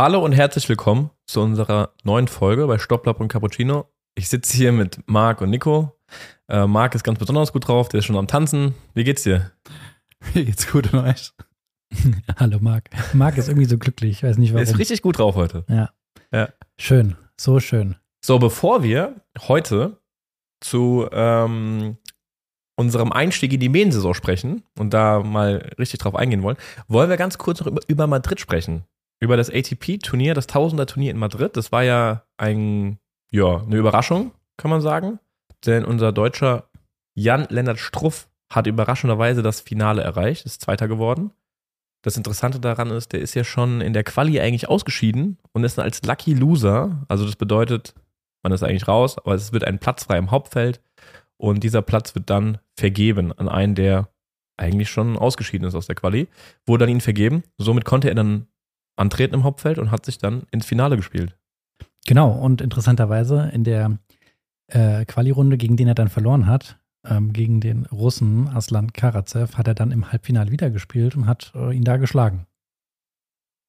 Hallo und herzlich willkommen zu unserer neuen Folge bei Stopplapp und Cappuccino. Ich sitze hier mit Marc und Nico. Äh, Marc ist ganz besonders gut drauf, der ist schon am Tanzen. Wie geht's dir? Mir geht's gut und euch? Hallo Marc. Marc ist irgendwie so glücklich, ich weiß nicht warum. Der ist richtig gut drauf heute. Ja. Ja. Schön, so schön. So, bevor wir heute zu ähm, unserem Einstieg in die Mediensaison sprechen und da mal richtig drauf eingehen wollen, wollen wir ganz kurz noch über, über Madrid sprechen. Über das ATP-Turnier, das Tausender-Turnier in Madrid. Das war ja ein, ja, eine Überraschung, kann man sagen. Denn unser deutscher Jan-Lennart Struff hat überraschenderweise das Finale erreicht, ist Zweiter geworden. Das Interessante daran ist, der ist ja schon in der Quali eigentlich ausgeschieden und ist als Lucky Loser. Also das bedeutet, man ist eigentlich raus, aber es wird ein Platz frei im Hauptfeld und dieser Platz wird dann vergeben an einen, der eigentlich schon ausgeschieden ist aus der Quali, wurde dann ihn vergeben. Somit konnte er dann antreten im Hauptfeld und hat sich dann ins Finale gespielt. Genau, und interessanterweise in der äh, Quali-Runde, gegen den er dann verloren hat, ähm, gegen den Russen Aslan Karatsev, hat er dann im Halbfinale wieder gespielt und hat äh, ihn da geschlagen.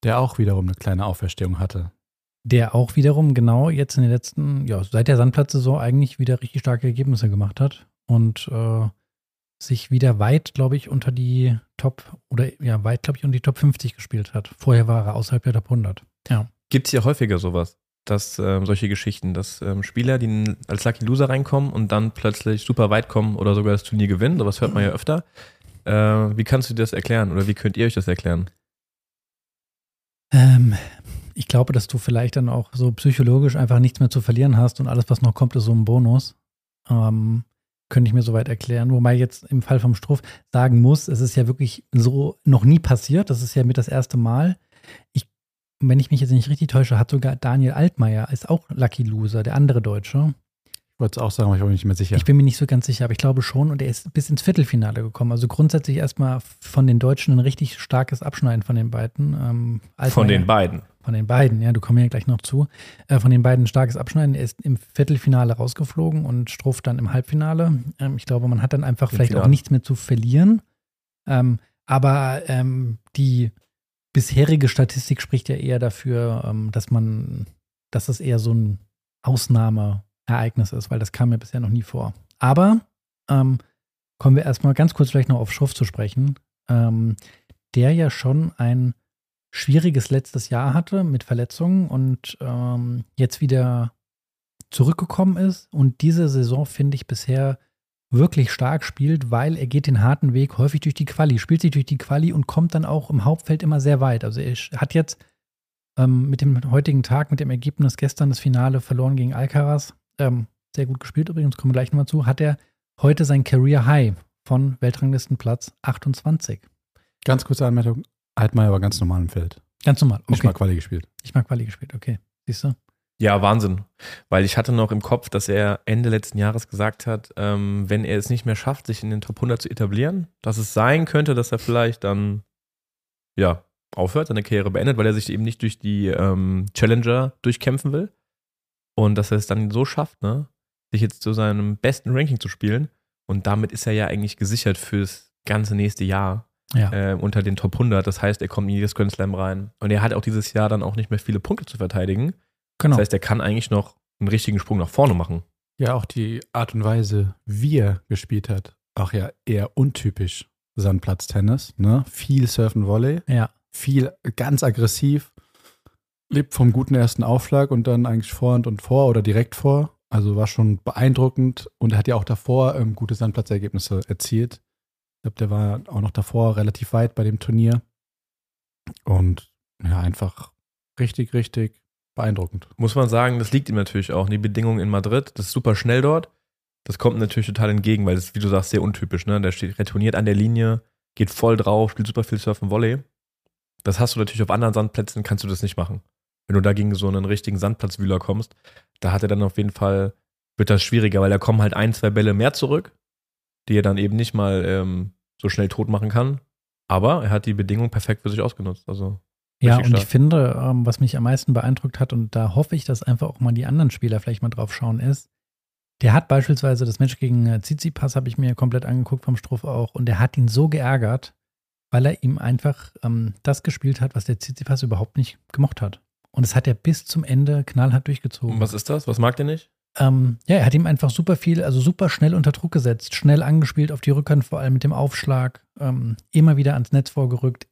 Der auch wiederum eine kleine Auferstehung hatte. Der auch wiederum genau jetzt in den letzten, ja, seit der Sandplatzsaison eigentlich wieder richtig starke Ergebnisse gemacht hat und äh, sich wieder weit, glaube ich, unter die Top oder ja, weit, glaube ich, unter die Top 50 gespielt hat. Vorher war er außerhalb der Top 100. Ja. Gibt es hier häufiger sowas, dass ähm, solche Geschichten, dass ähm, Spieler, die als Lucky Loser reinkommen und dann plötzlich super weit kommen oder sogar das Turnier gewinnen, sowas hört man ja öfter. Äh, wie kannst du dir das erklären oder wie könnt ihr euch das erklären? Ähm, ich glaube, dass du vielleicht dann auch so psychologisch einfach nichts mehr zu verlieren hast und alles, was noch kommt, ist so ein Bonus. Ähm, könnte ich mir soweit erklären. Wobei jetzt im Fall vom Struff sagen muss, es ist ja wirklich so noch nie passiert. Das ist ja mit das erste Mal. Ich, wenn ich mich jetzt nicht richtig täusche, hat sogar Daniel Altmaier, ist auch Lucky Loser, der andere Deutsche. Ich wollte es auch sagen, aber ich bin mir nicht mehr sicher. Ich bin mir nicht so ganz sicher, aber ich glaube schon. Und er ist bis ins Viertelfinale gekommen. Also grundsätzlich erstmal von den Deutschen ein richtig starkes Abschneiden von den beiden. Ähm, von den beiden. Von den beiden, ja, du kommst ja gleich noch zu. Äh, von den beiden starkes Abschneiden. Er ist im Viertelfinale rausgeflogen und Struff dann im Halbfinale. Ähm, ich glaube, man hat dann einfach Im vielleicht Finale. auch nichts mehr zu verlieren. Ähm, aber ähm, die bisherige Statistik spricht ja eher dafür, ähm, dass man, dass das eher so ein Ausnahme Ereignis ist, weil das kam mir bisher noch nie vor. Aber ähm, kommen wir erstmal ganz kurz vielleicht noch auf Schruff zu sprechen, ähm, der ja schon ein schwieriges letztes Jahr hatte mit Verletzungen und ähm, jetzt wieder zurückgekommen ist und diese Saison finde ich bisher wirklich stark spielt, weil er geht den harten Weg häufig durch die Quali, spielt sich durch die Quali und kommt dann auch im Hauptfeld immer sehr weit. Also er hat jetzt ähm, mit dem heutigen Tag, mit dem Ergebnis gestern das Finale verloren gegen Alcaraz, ähm, sehr gut gespielt übrigens, kommen wir gleich nochmal zu, hat er heute sein Career High von Weltranglistenplatz 28. Ganz kurze Anmerkung, Altmaier war ganz normal im Feld. Ganz normal, okay. Nicht mal Quali gespielt. Ich mal Quali gespielt, okay. Siehst du? Ja, Wahnsinn. Weil ich hatte noch im Kopf, dass er Ende letzten Jahres gesagt hat, ähm, wenn er es nicht mehr schafft, sich in den Top 100 zu etablieren, dass es sein könnte, dass er vielleicht dann, ja, aufhört, seine Karriere beendet, weil er sich eben nicht durch die ähm, Challenger durchkämpfen will. Und dass er es dann so schafft, ne, sich jetzt zu seinem besten Ranking zu spielen. Und damit ist er ja eigentlich gesichert fürs ganze nächste Jahr ja. äh, unter den Top 100. Das heißt, er kommt in jedes Grand Slam rein. Und er hat auch dieses Jahr dann auch nicht mehr viele Punkte zu verteidigen. Genau. Das heißt, er kann eigentlich noch einen richtigen Sprung nach vorne machen. Ja, auch die Art und Weise, wie er gespielt hat, auch ja eher untypisch Sandplatztennis. Ne? Viel Surfen Volley. Ja. Viel ganz aggressiv lebt vom guten ersten Aufschlag und dann eigentlich Vorhand und vor oder direkt vor. Also war schon beeindruckend und er hat ja auch davor ähm, gute Sandplatzergebnisse erzielt. Ich glaube, der war auch noch davor relativ weit bei dem Turnier. Und ja, einfach richtig, richtig beeindruckend. Muss man sagen, das liegt ihm natürlich auch. Die Bedingungen in Madrid, das ist super schnell dort. Das kommt natürlich total entgegen, weil das, wie du sagst, sehr untypisch. Ne? Der steht retourniert an der Linie, geht voll drauf, spielt super viel Surfen Volley. Das hast du natürlich auf anderen Sandplätzen, kannst du das nicht machen wenn du da gegen so einen richtigen Sandplatzwühler kommst, da hat er dann auf jeden Fall, wird das schwieriger, weil da kommen halt ein, zwei Bälle mehr zurück, die er dann eben nicht mal ähm, so schnell tot machen kann. Aber er hat die Bedingungen perfekt für sich ausgenutzt. Also ja, und stark. ich finde, ähm, was mich am meisten beeindruckt hat, und da hoffe ich, dass einfach auch mal die anderen Spieler vielleicht mal drauf schauen, ist, der hat beispielsweise das Match gegen äh, Tsitsipas, habe ich mir komplett angeguckt vom Struff auch, und der hat ihn so geärgert, weil er ihm einfach ähm, das gespielt hat, was der Tsitsipas überhaupt nicht gemocht hat. Und es hat er bis zum Ende knallhart durchgezogen. Und was ist das? Was mag der nicht? Ähm, ja, er hat ihm einfach super viel, also super schnell unter Druck gesetzt, schnell angespielt auf die Rückhand, vor allem mit dem Aufschlag, ähm, immer wieder ans Netz vorgerückt,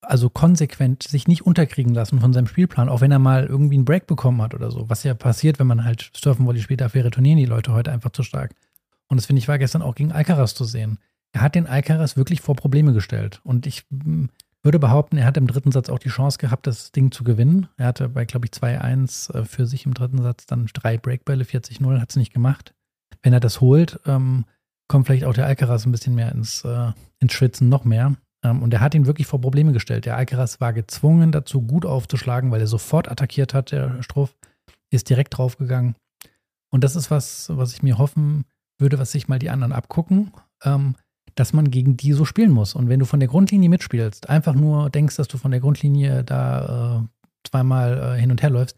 also konsequent sich nicht unterkriegen lassen von seinem Spielplan, auch wenn er mal irgendwie einen Break bekommen hat oder so, was ja passiert, wenn man halt Surfen Volley spielt, dafür retournieren die Leute heute einfach zu stark. Und das finde ich war gestern auch gegen Alcaraz zu sehen. Er hat den Alcaraz wirklich vor Probleme gestellt und ich hm, würde behaupten, er hat im dritten Satz auch die Chance gehabt, das Ding zu gewinnen. Er hatte bei, glaube ich, 2-1 äh, für sich im dritten Satz dann drei Breakbälle, 40-0, hat es nicht gemacht. Wenn er das holt, ähm, kommt vielleicht auch der Alcaraz ein bisschen mehr ins, äh, ins Schwitzen, noch mehr. Ähm, und er hat ihn wirklich vor Probleme gestellt. Der Alcaraz war gezwungen dazu, gut aufzuschlagen, weil er sofort attackiert hat, der Struff, ist direkt draufgegangen. Und das ist was, was ich mir hoffen würde, was sich mal die anderen abgucken. Ähm, dass man gegen die so spielen muss. Und wenn du von der Grundlinie mitspielst, einfach nur denkst, dass du von der Grundlinie da äh, zweimal äh, hin und her läufst,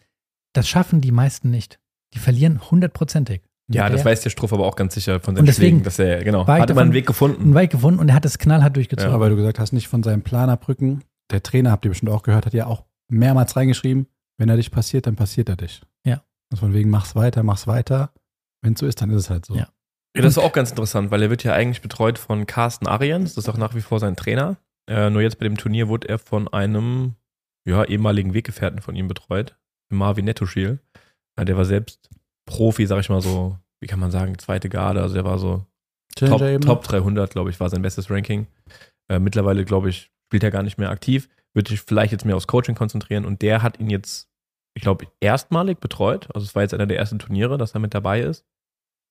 das schaffen die meisten nicht. Die verlieren hundertprozentig. Ja, das weiß der Struff aber auch ganz sicher von seinen Schlägen, dass er, genau, hatte man einen Weg gefunden. Einen Weg gefunden und er hat es knallhart durchgezogen. Ja, weil du gesagt hast, nicht von seinem Plan abbrücken. Der Trainer, habt ihr bestimmt auch gehört, hat ja auch mehrmals reingeschrieben, wenn er dich passiert, dann passiert er dich. Ja. Also von wegen, mach's weiter, mach's weiter. Wenn es so ist, dann ist es halt so. Ja. Ja, das ist auch ganz interessant, weil er wird ja eigentlich betreut von Carsten Arians, das ist auch nach wie vor sein Trainer. Äh, nur jetzt bei dem Turnier wurde er von einem ja, ehemaligen Weggefährten von ihm betreut, Marvin Nettoschil. Ja, der war selbst Profi, sag ich mal so, wie kann man sagen, zweite Garde, also der war so Top, Top 300, glaube ich, war sein bestes Ranking. Äh, mittlerweile, glaube ich, spielt er gar nicht mehr aktiv, wird sich vielleicht jetzt mehr aufs Coaching konzentrieren und der hat ihn jetzt, ich glaube, erstmalig betreut. Also es war jetzt einer der ersten Turniere, dass er mit dabei ist.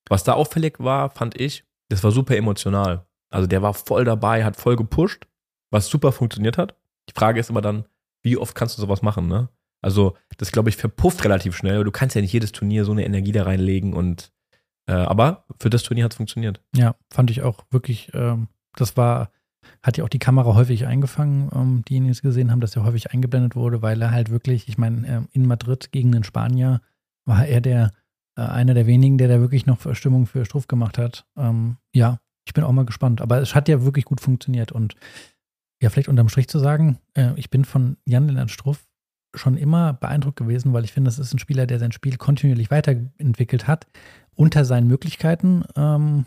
Was da auffällig war, fand ich, das war super emotional. Also der war voll dabei, hat voll gepusht, was super funktioniert hat. Die Frage ist immer dann, wie oft kannst du sowas machen, ne? Also, das glaube ich verpufft relativ schnell, aber du kannst ja nicht jedes Turnier so eine Energie da reinlegen und äh, aber für das Turnier hat es funktioniert. Ja, fand ich auch wirklich, ähm, das war, hat ja auch die Kamera häufig eingefangen, ähm, diejenigen, die es gesehen haben, dass er häufig eingeblendet wurde, weil er halt wirklich, ich meine, äh, in Madrid gegen den Spanier war er der äh, einer der wenigen, der da wirklich noch Stimmung für Struff gemacht hat. Ähm, ja, ich bin auch mal gespannt. Aber es hat ja wirklich gut funktioniert. Und ja, vielleicht unterm Strich zu sagen, äh, ich bin von Jan-Lennart Struff schon immer beeindruckt gewesen, weil ich finde, das ist ein Spieler, der sein Spiel kontinuierlich weiterentwickelt hat. Unter seinen Möglichkeiten, ähm,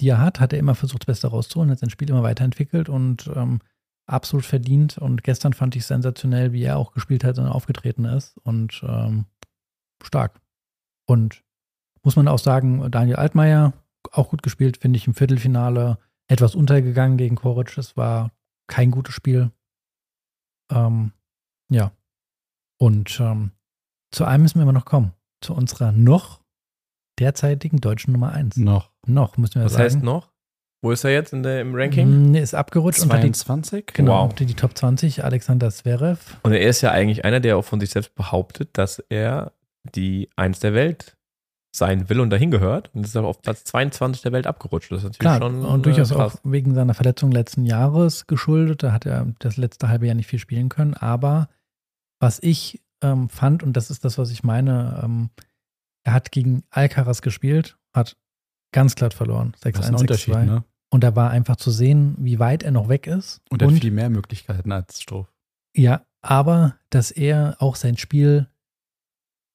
die er hat, hat er immer versucht, das Beste rauszuholen, hat sein Spiel immer weiterentwickelt und ähm, absolut verdient. Und gestern fand ich sensationell, wie er auch gespielt hat und aufgetreten ist. Und ähm, stark. Und muss man auch sagen, Daniel Altmaier, auch gut gespielt, finde ich im Viertelfinale etwas untergegangen gegen Koric. Das war kein gutes Spiel. Ähm, ja. Und ähm, zu einem müssen wir immer noch kommen. Zu unserer noch derzeitigen deutschen Nummer 1. Noch. Noch, müssen wir Was sagen. Was heißt noch? Wo ist er jetzt in der, im Ranking? Nee, ist abgerutscht 22? unter die, genau, wow. unter die Top 20, Alexander Zverev. Und er ist ja eigentlich einer, der auch von sich selbst behauptet, dass er die Eins der Welt sein will und dahin gehört und ist aber auf Platz 22 der Welt abgerutscht. Das ist natürlich Klar, schon und durchaus krass. auch wegen seiner Verletzung letzten Jahres geschuldet. Da hat er das letzte halbe Jahr nicht viel spielen können. Aber was ich ähm, fand, und das ist das, was ich meine, ähm, er hat gegen Alcaraz gespielt, hat ganz glatt verloren. 6-1, 6-2. Ne? Und da war einfach zu sehen, wie weit er noch weg ist. Und er hat viel mehr Möglichkeiten als Stroh. Ja, aber dass er auch sein Spiel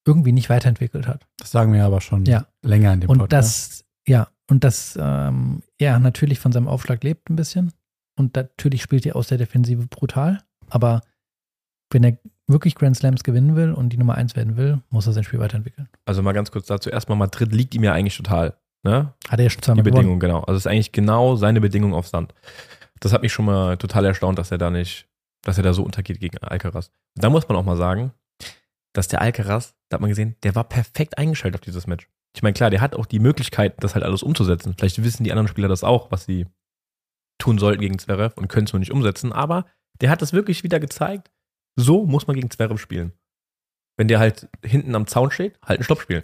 irgendwie nicht weiterentwickelt hat. Das sagen wir aber schon ja. länger in dem und Podcast. Das, ja, und dass ähm, er natürlich von seinem Aufschlag lebt ein bisschen. Und natürlich spielt er aus der Defensive brutal. Aber wenn er wirklich Grand Slams gewinnen will und die Nummer eins werden will, muss er sein Spiel weiterentwickeln. Also mal ganz kurz dazu. Erstmal Madrid liegt ihm ja eigentlich total. Ne? Hat er ja schon zweimal Die Bedingung, genau. Also es ist eigentlich genau seine Bedingung auf Sand. Das hat mich schon mal total erstaunt, dass er da nicht, dass er da so untergeht gegen Alcaraz. Da muss man auch mal sagen, dass der Alcaraz, da hat man gesehen, der war perfekt eingestellt auf dieses Match. Ich meine, klar, der hat auch die Möglichkeit, das halt alles umzusetzen. Vielleicht wissen die anderen Spieler das auch, was sie tun sollten gegen Zverev und können es nur nicht umsetzen. Aber der hat das wirklich wieder gezeigt. So muss man gegen Zverev spielen. Wenn der halt hinten am Zaun steht, halt einen Stopp spielen.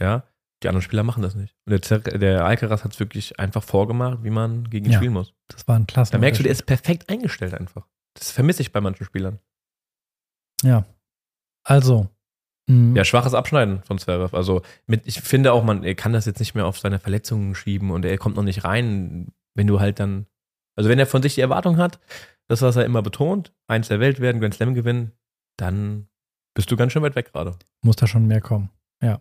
Ja, die anderen Spieler machen das nicht. Und der, der Alcaraz hat es wirklich einfach vorgemacht, wie man gegen ihn ja, spielen muss. Das war ein klasse. Da merkst du, der ist perfekt eingestellt einfach. Das vermisse ich bei manchen Spielern. Ja, also. Mh. Ja, schwaches Abschneiden von Zverev. Also mit, ich finde auch, man er kann das jetzt nicht mehr auf seine Verletzungen schieben und er kommt noch nicht rein, wenn du halt dann, also wenn er von sich die Erwartung hat, das, was er immer betont, eins der Welt werden, Grand Slam gewinnen, dann Bist du ganz schön weit weg gerade. Muss da schon mehr kommen. Ja.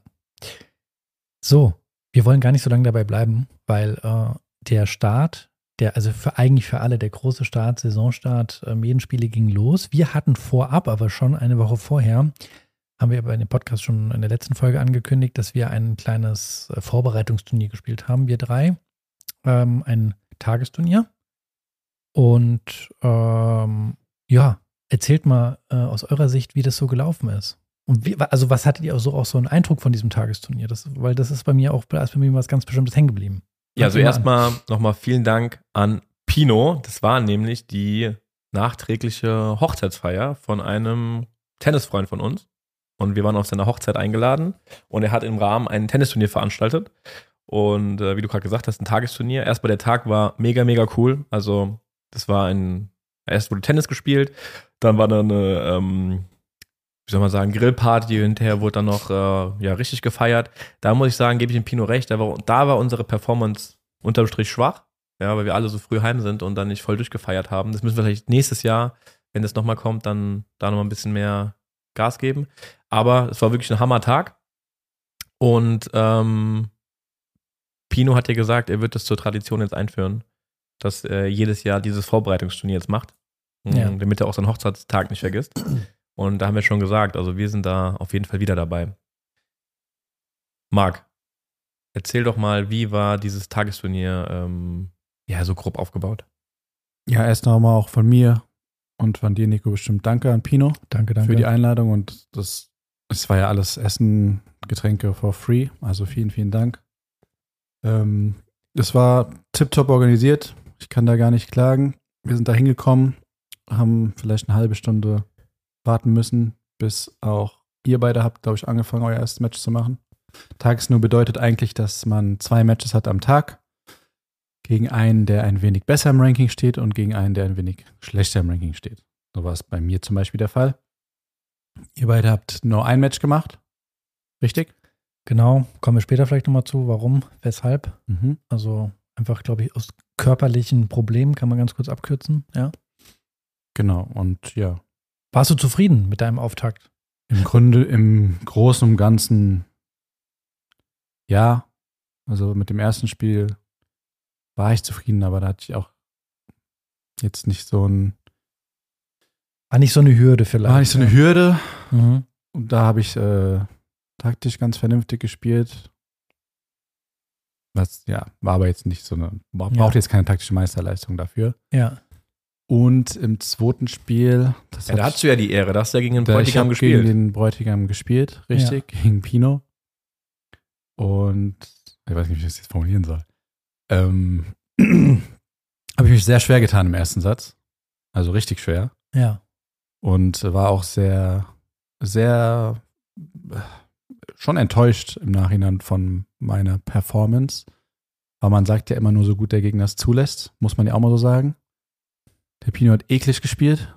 So, wir wollen gar nicht so lange dabei bleiben, weil äh, der Start, der, also für eigentlich für alle, der große Start, Saisonstart, äh, Medienspiele ging los. Wir hatten vorab, aber schon eine Woche vorher, haben wir aber in dem Podcast schon in der letzten Folge angekündigt, dass wir ein kleines äh, Vorbereitungsturnier gespielt haben, wir drei. Ähm, ein Tagesturnier. Und ähm, ja, erzählt mal äh, aus eurer Sicht, wie das so gelaufen ist. Und wie, also was hattet ihr auch so, auch so einen Eindruck von diesem Tagesturnier? Das, weil das ist bei mir auch, ist bei mir was ganz Bestimmtes hängen geblieben. Ja, also erstmal nochmal vielen Dank an Pino. Das war nämlich die nachträgliche Hochzeitsfeier von einem Tennisfreund von uns. Und wir waren auf seiner Hochzeit eingeladen und er hat im Rahmen ein Tennisturnier veranstaltet. Und äh, wie du gerade gesagt hast, ein Tagesturnier. Erstmal der Tag war mega, mega cool. Also, das war ein, erst wurde Tennis gespielt, dann war da eine, ähm, wie soll man sagen, Grillparty, hinterher wurde dann noch äh, ja, richtig gefeiert. Da muss ich sagen, gebe ich dem Pino recht, da war, da war unsere Performance unterm Strich schwach, ja, weil wir alle so früh heim sind und dann nicht voll durchgefeiert haben. Das müssen wir vielleicht nächstes Jahr, wenn das nochmal kommt, dann da nochmal ein bisschen mehr Gas geben. Aber es war wirklich ein Hammer-Tag. Und ähm, Pino hat ja gesagt, er wird das zur Tradition jetzt einführen, dass er jedes Jahr dieses Vorbereitungsturnier jetzt macht, ja. damit er auch seinen Hochzeitstag nicht vergisst. Und da haben wir schon gesagt, also wir sind da auf jeden Fall wieder dabei. Marc, erzähl doch mal, wie war dieses Tagesturnier ähm, ja so grob aufgebaut? Ja, erst nochmal auch von mir und von dir, Nico, bestimmt danke an Pino. Danke, danke. Für die Einladung und das, es war ja alles Essen, Getränke for free. Also vielen, vielen Dank. Ähm, es war tiptop organisiert. Ich kann da gar nicht klagen. Wir sind da hingekommen, haben vielleicht eine halbe Stunde warten müssen, bis auch ihr beide habt, glaube ich, angefangen, euer erstes Match zu machen. Tagesnur bedeutet eigentlich, dass man zwei Matches hat am Tag. Gegen einen, der ein wenig besser im Ranking steht und gegen einen, der ein wenig schlechter im Ranking steht. So war es bei mir zum Beispiel der Fall. Ihr beide habt nur ein Match gemacht. Richtig? Genau, kommen wir später vielleicht nochmal zu, warum, weshalb. Mhm. Also einfach, glaube ich, aus körperlichen Problemen kann man ganz kurz abkürzen, ja. Genau, und ja, warst du zufrieden mit deinem Auftakt? Im Grunde, im Großen und Ganzen, ja. Also mit dem ersten Spiel war ich zufrieden, aber da hatte ich auch jetzt nicht so ein. War nicht so eine Hürde vielleicht. War nicht so eine Hürde. Mhm. Und da habe ich äh, taktisch ganz vernünftig gespielt. Was, ja, war aber jetzt nicht so eine, braucht ja. jetzt keine taktische Meisterleistung dafür. Ja. Und im zweiten Spiel, das ja, da hast du ja die Ehre, da hast du ja gegen den Bräutigam gespielt. gegen den Bräutigam gespielt, richtig, ja. gegen Pino. Und ich weiß nicht, wie ich das jetzt formulieren soll. Ähm, habe ich mich sehr schwer getan im ersten Satz. Also richtig schwer. Ja. Und war auch sehr, sehr schon enttäuscht im Nachhinein von meiner Performance. Aber man sagt ja immer nur so gut der Gegner es zulässt, muss man ja auch mal so sagen. Der Pino hat eklig gespielt.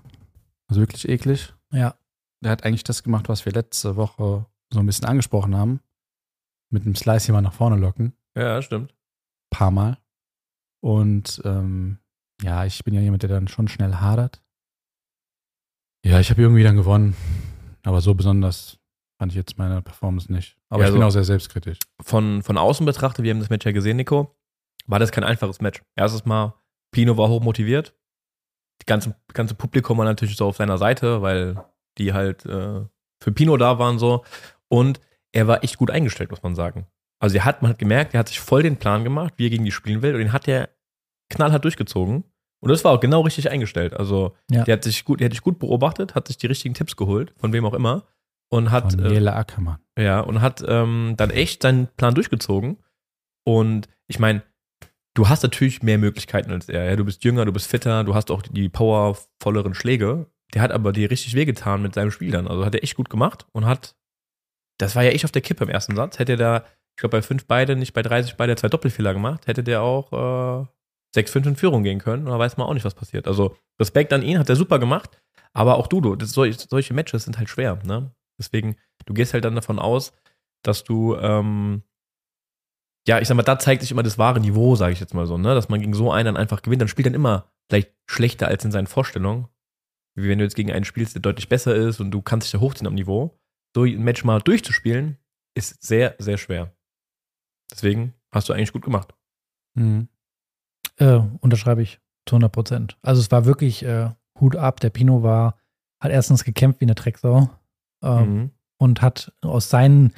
Also wirklich eklig. Ja. Der hat eigentlich das gemacht, was wir letzte Woche so ein bisschen angesprochen haben. Mit einem Slice hier mal nach vorne locken. Ja, stimmt. Paar Mal. Und ähm, ja, ich bin ja jemand, der dann schon schnell hadert. Ja, ich habe irgendwie dann gewonnen. Aber so besonders fand ich jetzt meine Performance nicht. Aber ja, ich bin auch sehr selbstkritisch. Von, von außen betrachtet, wir haben das Match ja gesehen, Nico, war das kein einfaches Match. Erstes Mal, Pino war hoch motiviert die ganze, ganze Publikum war natürlich so auf seiner Seite, weil die halt äh, für Pino da waren so. Und er war echt gut eingestellt, muss man sagen. Also er hat, man hat gemerkt, er hat sich voll den Plan gemacht, wie er gegen die spielen will. Und den hat er knallhart durchgezogen. Und das war auch genau richtig eingestellt. Also ja. der hat sich gut, der hat sich gut beobachtet, hat sich die richtigen Tipps geholt, von wem auch immer. Und hat. Von Ackermann. Äh, ja, und hat ähm, dann echt seinen Plan durchgezogen. Und ich meine, du hast natürlich mehr Möglichkeiten als er. Ja? Du bist jünger, du bist fitter, du hast auch die powervolleren Schläge. Der hat aber dir richtig wehgetan mit seinem Spiel dann. Also hat er echt gut gemacht und hat, das war ja echt auf der Kippe im ersten Satz. Hätte er da, ich glaube, bei 5 beide, nicht bei 30 beide zwei Doppelfehler gemacht, hätte der auch äh, 6-5 in Führung gehen können. Und da weiß man auch nicht, was passiert. Also Respekt an ihn, hat er super gemacht. Aber auch du, das, solche Matches sind halt schwer. Ne? Deswegen, du gehst halt dann davon aus, dass du ähm, ja, ich sag mal, da zeigt sich immer das wahre Niveau, sage ich jetzt mal so, ne? Dass man gegen so einen dann einfach gewinnt. Dann spielt dann immer vielleicht schlechter als in seinen Vorstellungen. wie wenn du jetzt gegen einen spielst, der deutlich besser ist und du kannst dich da hochziehen am Niveau. So ein Match mal durchzuspielen, ist sehr, sehr schwer. Deswegen hast du eigentlich gut gemacht. Mhm. Äh, unterschreibe ich zu 100 Prozent. Also es war wirklich äh, Hut ab. Der Pino war, hat erstens gekämpft wie eine Drecksau ähm, mhm. Und hat aus seinen,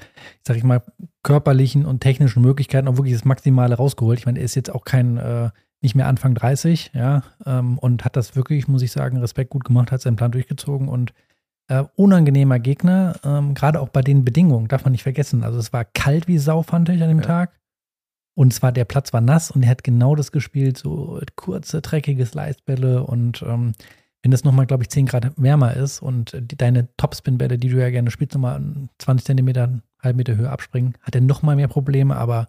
sag ich mal, körperlichen und technischen Möglichkeiten auch wirklich das Maximale rausgeholt. Ich meine, er ist jetzt auch kein, äh, nicht mehr Anfang 30, ja, ähm, und hat das wirklich, muss ich sagen, Respekt gut gemacht, hat seinen Plan durchgezogen und äh, unangenehmer Gegner, ähm, gerade auch bei den Bedingungen, darf man nicht vergessen. Also es war kalt wie Sau, fand ich an dem ja. Tag. Und zwar der Platz war nass und er hat genau das gespielt, so kurze, dreckige Slicebälle und ähm, wenn das nochmal, glaube ich, 10 Grad wärmer ist und die, deine Topspin-Bälle, die du ja gerne spielst, nochmal 20 Zentimeter, halb Meter Höhe abspringen, hat er nochmal mehr Probleme, aber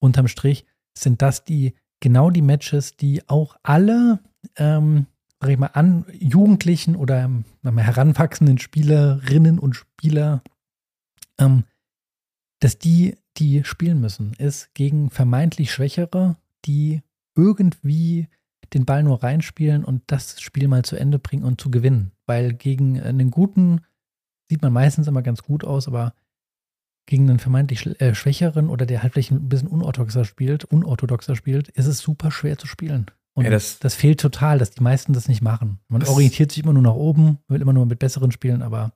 unterm Strich sind das die, genau die Matches, die auch alle, ähm, sag ich mal, an Jugendlichen oder ähm, heranwachsenden Spielerinnen und Spieler, ähm, dass die die spielen müssen, ist gegen vermeintlich Schwächere, die irgendwie den Ball nur reinspielen und das Spiel mal zu Ende bringen und zu gewinnen. Weil gegen einen guten sieht man meistens immer ganz gut aus, aber gegen einen vermeintlich äh, schwächeren oder der halt vielleicht ein bisschen unorthodoxer spielt, unorthodoxer spielt, ist es super schwer zu spielen. Und ja, das, das, fehlt total, dass die meisten das nicht machen. Man orientiert sich immer nur nach oben, will immer nur mit besseren spielen, aber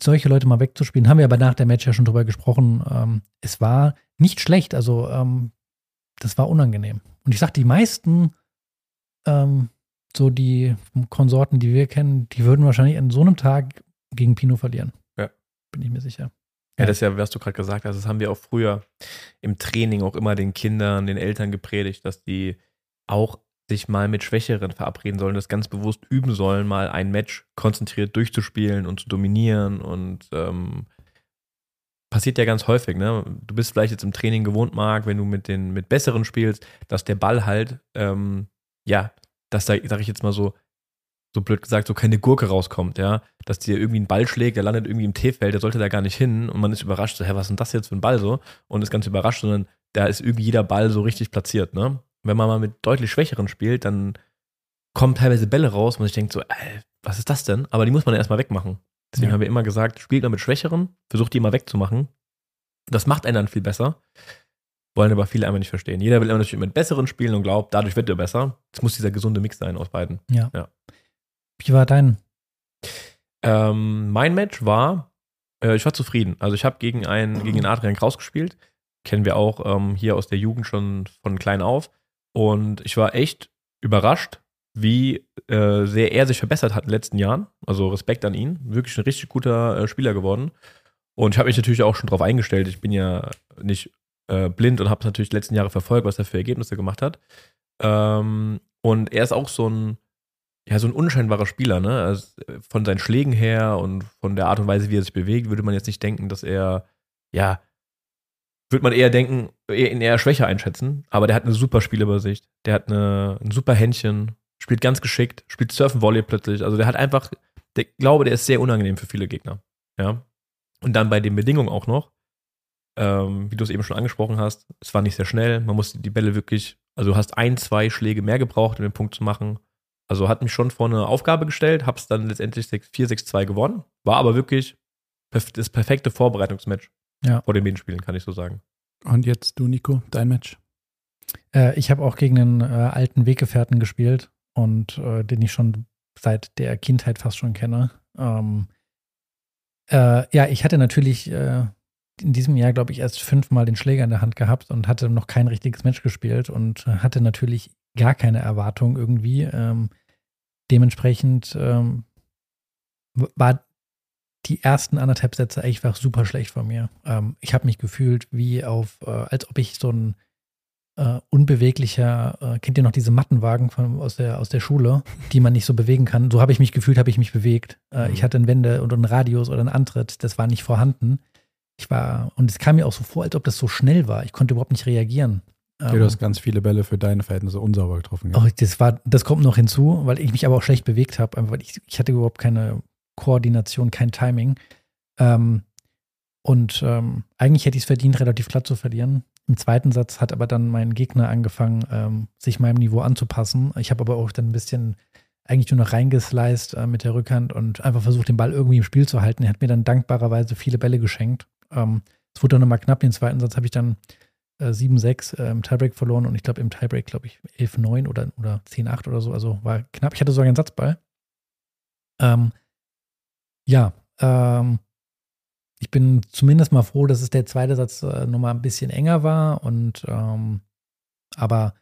solche Leute mal wegzuspielen, haben wir aber nach der Match ja schon drüber gesprochen. Ähm, es war nicht schlecht, also ähm, das war unangenehm. Und ich sag, die meisten, ähm, so die Konsorten, die wir kennen, die würden wahrscheinlich an so einem Tag gegen Pino verlieren. Ja. Bin ich mir sicher. Ja, das ist ja, was du gerade gesagt hast, das haben wir auch früher im Training auch immer den Kindern, den Eltern gepredigt, dass die auch sich mal mit Schwächeren verabreden sollen, das ganz bewusst üben sollen, mal ein Match konzentriert durchzuspielen und zu dominieren und ähm, passiert ja ganz häufig, ne? Du bist vielleicht jetzt im Training gewohnt, Marc, wenn du mit den mit besseren spielst, dass der Ball halt, ähm, ja, dass da, sag ich jetzt mal so, so blöd gesagt, so keine Gurke rauskommt, ja, dass dir irgendwie ein Ball schlägt, der landet irgendwie im T-Feld, der sollte da gar nicht hin und man ist überrascht, so, hä, was ist denn das jetzt für ein Ball so? Und ist ganz überrascht, sondern da ist irgendwie jeder Ball so richtig platziert, ne? wenn man mal mit deutlich Schwächeren spielt, dann kommen teilweise Bälle raus, man sich denkt so, ey, was ist das denn? Aber die muss man erstmal wegmachen. Deswegen ja. haben wir immer gesagt, spielt mal mit Schwächeren, versucht die immer wegzumachen. Das macht einen dann viel besser. Wollen aber viele einfach nicht verstehen. Jeder will immer natürlich mit Besseren spielen und glaubt, dadurch wird er besser. Es muss dieser gesunde Mix sein aus beiden. Ja. ja. Wie war dein? Ähm, mein Match war, äh, ich war zufrieden. Also ich habe gegen einen, gegen den Adrian Kraus gespielt. Kennen wir auch ähm, hier aus der Jugend schon von klein auf. Und ich war echt überrascht, wie äh, sehr er sich verbessert hat in den letzten Jahren. Also Respekt an ihn. Wirklich ein richtig guter äh, Spieler geworden. Und ich habe mich natürlich auch schon darauf eingestellt. Ich bin ja nicht äh, blind und habe natürlich die letzten Jahre verfolgt, was er für Ergebnisse gemacht hat. Ähm, und er ist auch so ein, ja, so ein unscheinbarer Spieler, ne? Also von seinen Schlägen her und von der Art und Weise, wie er sich bewegt, würde man jetzt nicht denken, dass er, ja, würde man eher denken, ihn eher schwächer einschätzen. Aber der hat eine super Spielübersicht. Der hat eine, ein super Händchen, spielt ganz geschickt, spielt Surfen Volley plötzlich. Also der hat einfach, der glaube, der ist sehr unangenehm für viele Gegner. Ja. Und dann bei den Bedingungen auch noch, ähm, wie du es eben schon angesprochen hast, es war nicht sehr schnell. Man musste die Bälle wirklich, also du hast ein, zwei Schläge mehr gebraucht, um den Punkt zu machen. Also hat mich schon vor eine Aufgabe gestellt, hab's dann letztendlich 4-6-2 gewonnen. War aber wirklich das perfekte Vorbereitungsmatch ja. vor den Medienspielen, kann ich so sagen. Und jetzt du, Nico, dein Match? Äh, ich habe auch gegen einen äh, alten Weggefährten gespielt und äh, den ich schon seit der Kindheit fast schon kenne. Ähm, äh, ja, ich hatte natürlich äh, in diesem Jahr, glaube ich, erst fünfmal den Schläger in der Hand gehabt und hatte noch kein richtiges Match gespielt und hatte natürlich gar keine Erwartung irgendwie. Ähm, dementsprechend ähm, war die ersten anderthalb Sätze einfach super schlecht von mir. Ähm, ich habe mich gefühlt wie auf, äh, als ob ich so ein äh, unbeweglicher, äh, kennt ihr noch diese Mattenwagen von, aus, der, aus der Schule, die man nicht so bewegen kann? So habe ich mich gefühlt, habe ich mich bewegt. Äh, mhm. Ich hatte einen Wende und einen Radius oder einen Antritt, das war nicht vorhanden. Ich war, und es kam mir auch so vor, als ob das so schnell war. Ich konnte überhaupt nicht reagieren. Okay, du hast ähm, ganz viele Bälle für deine Verhältnisse unsauber getroffen. Ja. Oh, das, war, das kommt noch hinzu, weil ich mich aber auch schlecht bewegt habe, weil ich, ich hatte überhaupt keine Koordination, kein Timing. Ähm, und ähm, eigentlich hätte ich es verdient, relativ glatt zu verlieren. Im zweiten Satz hat aber dann mein Gegner angefangen, ähm, sich meinem Niveau anzupassen. Ich habe aber auch dann ein bisschen eigentlich nur noch reingesliced äh, mit der Rückhand und einfach versucht, den Ball irgendwie im Spiel zu halten. Er hat mir dann dankbarerweise viele Bälle geschenkt. Ähm, es wurde dann nochmal knapp. Den zweiten Satz habe ich dann äh, 7-6 äh, im Tiebreak verloren und ich glaube im Tiebreak, glaube ich, 11-9 oder, oder 10-8 oder so. Also war knapp. Ich hatte sogar einen Satzball. Ähm, ja, ähm, ich bin zumindest mal froh, dass es der zweite Satz äh, nochmal ein bisschen enger war und ähm, aber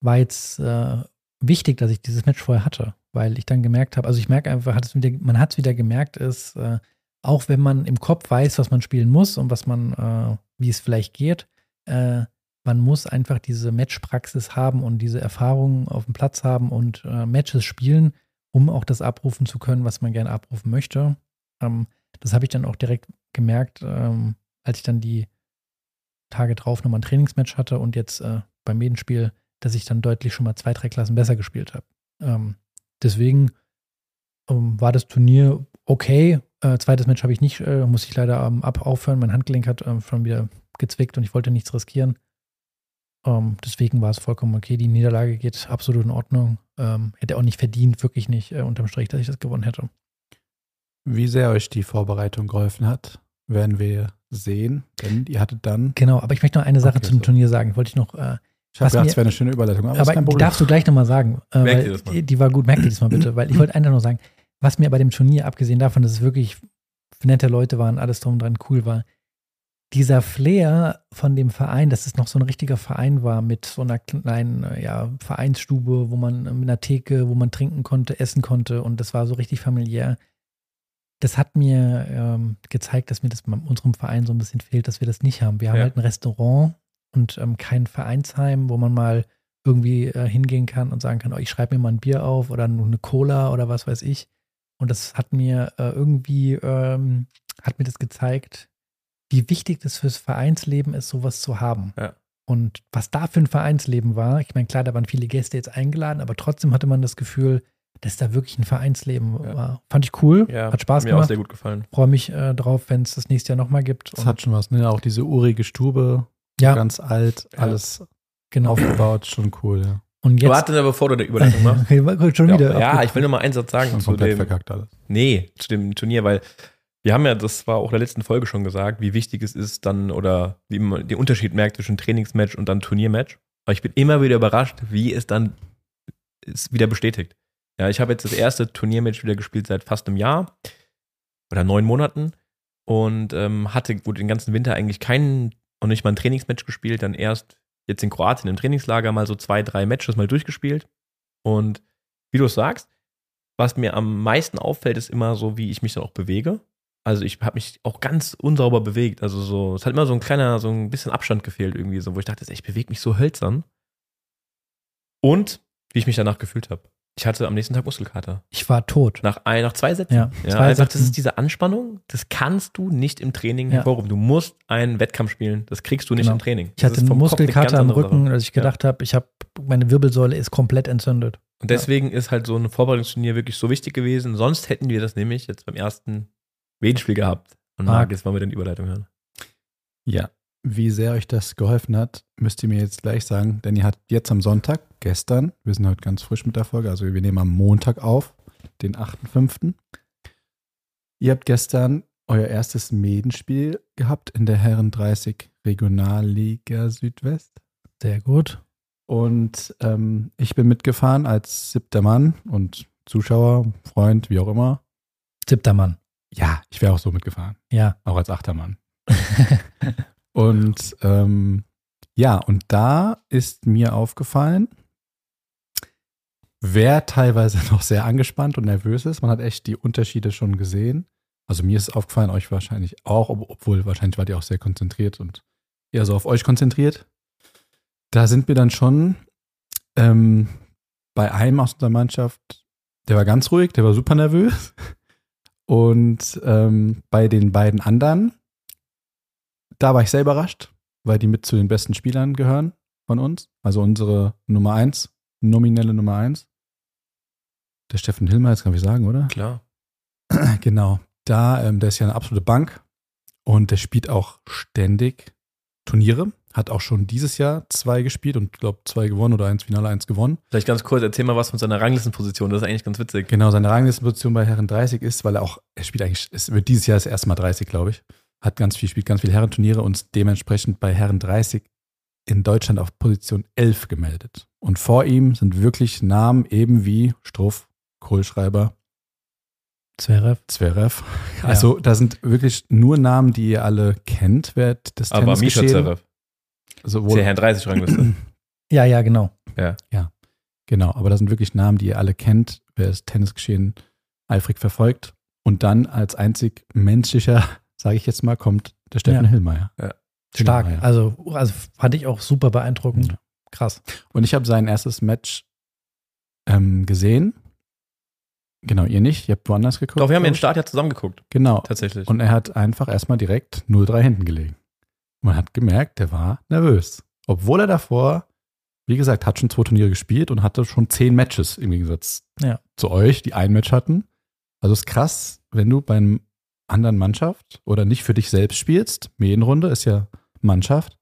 war jetzt äh, wichtig, dass ich dieses Match vorher hatte, weil ich dann gemerkt habe, also ich merke einfach, hat wieder, man hat es wieder gemerkt, ist, äh, auch wenn man im Kopf weiß, was man spielen muss und was man, äh, wie es vielleicht geht, äh, man muss einfach diese Matchpraxis haben und diese Erfahrungen auf dem Platz haben und äh, Matches spielen, um auch das abrufen zu können, was man gerne abrufen möchte. Ähm, das habe ich dann auch direkt gemerkt, ähm, als ich dann die Tage drauf nochmal ein Trainingsmatch hatte und jetzt äh, beim Medenspiel, dass ich dann deutlich schon mal zwei, drei Klassen besser gespielt habe. Ähm, deswegen ähm, war das Turnier okay. Äh, zweites Match habe ich nicht, äh, muss ich leider ähm, ab aufhören. Mein Handgelenk hat ähm, schon wieder gezwickt und ich wollte nichts riskieren. Ähm, deswegen war es vollkommen okay. Die Niederlage geht absolut in Ordnung. Ähm, hätte auch nicht verdient, wirklich nicht äh, unterm Strich, dass ich das gewonnen hätte. Wie sehr euch die Vorbereitung geholfen hat, werden wir sehen, denn ihr hattet dann. Genau, aber ich möchte noch eine Sache okay, zum so. Turnier sagen. Wollte ich noch. Äh, ich habe gedacht, es wäre eine schöne Überleitung. Aber, aber darfst du gleich nochmal sagen. Äh, weil, die, die, war gut, merkt ihr das mal bitte, weil ich wollte einfach nur sagen, was mir bei dem Turnier, abgesehen davon, dass es wirklich nette Leute waren, alles drum dran cool war, dieser Flair von dem Verein, dass es noch so ein richtiger Verein war mit so einer kleinen ja, Vereinsstube, wo man mit einer Theke, wo man trinken konnte, essen konnte und das war so richtig familiär das hat mir ähm, gezeigt, dass mir das bei unserem Verein so ein bisschen fehlt, dass wir das nicht haben. Wir haben ja. halt ein Restaurant und ähm, kein Vereinsheim, wo man mal irgendwie äh, hingehen kann und sagen kann, oh, ich schreibe mir mal ein Bier auf oder eine Cola oder was weiß ich. Und das hat mir äh, irgendwie, ähm, hat mir das gezeigt, wie wichtig das fürs Vereinsleben ist, sowas zu haben. Ja. Und was da für ein Vereinsleben war, ich meine, klar, da waren viele Gäste jetzt eingeladen, aber trotzdem hatte man das Gefühl, dass da wirklich ein Vereinsleben ja. war. Fand ich cool, ja, hat Spaß mir gemacht. Mir auch sehr gut gefallen. Freue mich äh, drauf, wenn es das nächste Jahr nochmal gibt. Das hat schon was, ne? Auch diese urige Stube, ja. ganz alt, alles genau. aufgebaut, schon cool, ja. Und jetzt, Warte, bevor du die Überleitung machst. schon wieder. Ja, ich will noch mal einen Satz sagen zu dem. Verkackt alles. Nee, zu dem Turnier, weil wir haben ja, das war auch in der letzten Folge schon gesagt, wie wichtig es ist dann oder wie man den Unterschied merkt zwischen Trainingsmatch und dann Turniermatch. Aber ich bin immer wieder überrascht, wie es dann ist wieder bestätigt. Ja, ich habe jetzt das erste Turniermatch wieder gespielt seit fast einem Jahr oder neun Monaten und ähm, hatte gut den ganzen Winter eigentlich keinen und nicht mal ein Trainingsmatch gespielt, dann erst jetzt in Kroatien im Trainingslager mal so zwei, drei Matches mal durchgespielt. Und wie du es sagst, was mir am meisten auffällt, ist immer so, wie ich mich dann auch bewege. Also ich habe mich auch ganz unsauber bewegt. Also so, es hat immer so ein kleiner, so ein bisschen Abstand gefehlt irgendwie, so, wo ich dachte, ich bewege mich so hölzern. Und wie ich mich danach gefühlt habe. Ich hatte am nächsten Tag Muskelkater. Ich war tot. Nach, ein, nach zwei Sätzen. Ja, ja zwei einfach, Sätzen. das ist diese Anspannung, das kannst du nicht im Training ja. hervorrufen. Du musst einen Wettkampf spielen, das kriegst du nicht genau. im Training. Ich hatte einen Muskelkater am Rücken, als ich gedacht ja. habe, ich habe, meine Wirbelsäule ist komplett entzündet. Und deswegen ja. ist halt so ein Vorbereitungsturnier wirklich so wichtig gewesen. Sonst hätten wir das nämlich jetzt beim ersten Wedenspiel gehabt. Und Marc, jetzt wollen wir den Überleitung hören. Ja, wie sehr euch das geholfen hat, müsst ihr mir jetzt gleich sagen, denn ihr habt jetzt am Sonntag, gestern, wir sind heute ganz frisch mit der Folge, also wir nehmen am Montag auf, den 8.5. Ihr habt gestern euer erstes Medenspiel gehabt in der Herren 30 Regionalliga Südwest. Sehr gut. Und ähm, ich bin mitgefahren als siebter Mann und Zuschauer, Freund, wie auch immer. Siebter Mann. Ja, ich wäre auch so mitgefahren. Ja. Auch als achter Mann. Und ähm, ja, und da ist mir aufgefallen, wer teilweise noch sehr angespannt und nervös ist. Man hat echt die Unterschiede schon gesehen. Also mir ist aufgefallen, euch wahrscheinlich auch, obwohl wahrscheinlich wart ihr auch sehr konzentriert und eher so auf euch konzentriert. Da sind wir dann schon ähm, bei einem aus unserer Mannschaft, der war ganz ruhig, der war super nervös. Und ähm, bei den beiden anderen, da war ich sehr überrascht, weil die mit zu den besten Spielern gehören von uns. Also unsere Nummer eins, nominelle Nummer eins. Der Steffen Hilmer, jetzt kann ich sagen, oder? Klar. Genau. Da, ähm, der ist ja eine absolute Bank und der spielt auch ständig Turniere. hat auch schon dieses Jahr zwei gespielt und glaube zwei gewonnen oder eins Finale, eins gewonnen. Vielleicht ganz kurz, erzähl mal was von seiner Ranglistenposition, das ist eigentlich ganz witzig. Genau, seine Ranglistenposition bei Herren 30 ist, weil er auch, er spielt eigentlich, es wird dieses Jahr das erste Mal 30, glaube ich. Hat ganz viel, spielt ganz viele Herrenturniere und dementsprechend bei Herren 30 in Deutschland auf Position 11 gemeldet. Und vor ihm sind wirklich Namen eben wie Struff, Kohlschreiber, Zverev. Zverev. Also ja. da sind wirklich nur Namen, die ihr alle kennt, wer das Aber Misha Zverev. Sowohl der Herrn 30 Rangliste. ja, ja, genau. Ja. Ja, genau. Aber das sind wirklich Namen, die ihr alle kennt, wer das Tennisgeschehen eifrig verfolgt. Und dann als einzig menschlicher, sage ich jetzt mal, kommt der Steffen ja. Hillmeier. Ja. Stark. Hillmeier. Also, also fand ich auch super beeindruckend. Ja. Krass. Und ich habe sein erstes Match ähm, gesehen. Genau, ihr nicht. Ihr habt woanders geguckt. Doch, wir haben den Start ja zusammen geguckt. Genau. Tatsächlich. Und er hat einfach erstmal direkt 0-3 hinten gelegen. Man hat gemerkt, der war nervös. Obwohl er davor, wie gesagt, hat schon zwei Turniere gespielt und hatte schon zehn Matches im Gegensatz ja. zu euch, die ein Match hatten. Also ist krass, wenn du bei einer anderen Mannschaft oder nicht für dich selbst spielst, Medienrunde ist ja Mannschaft,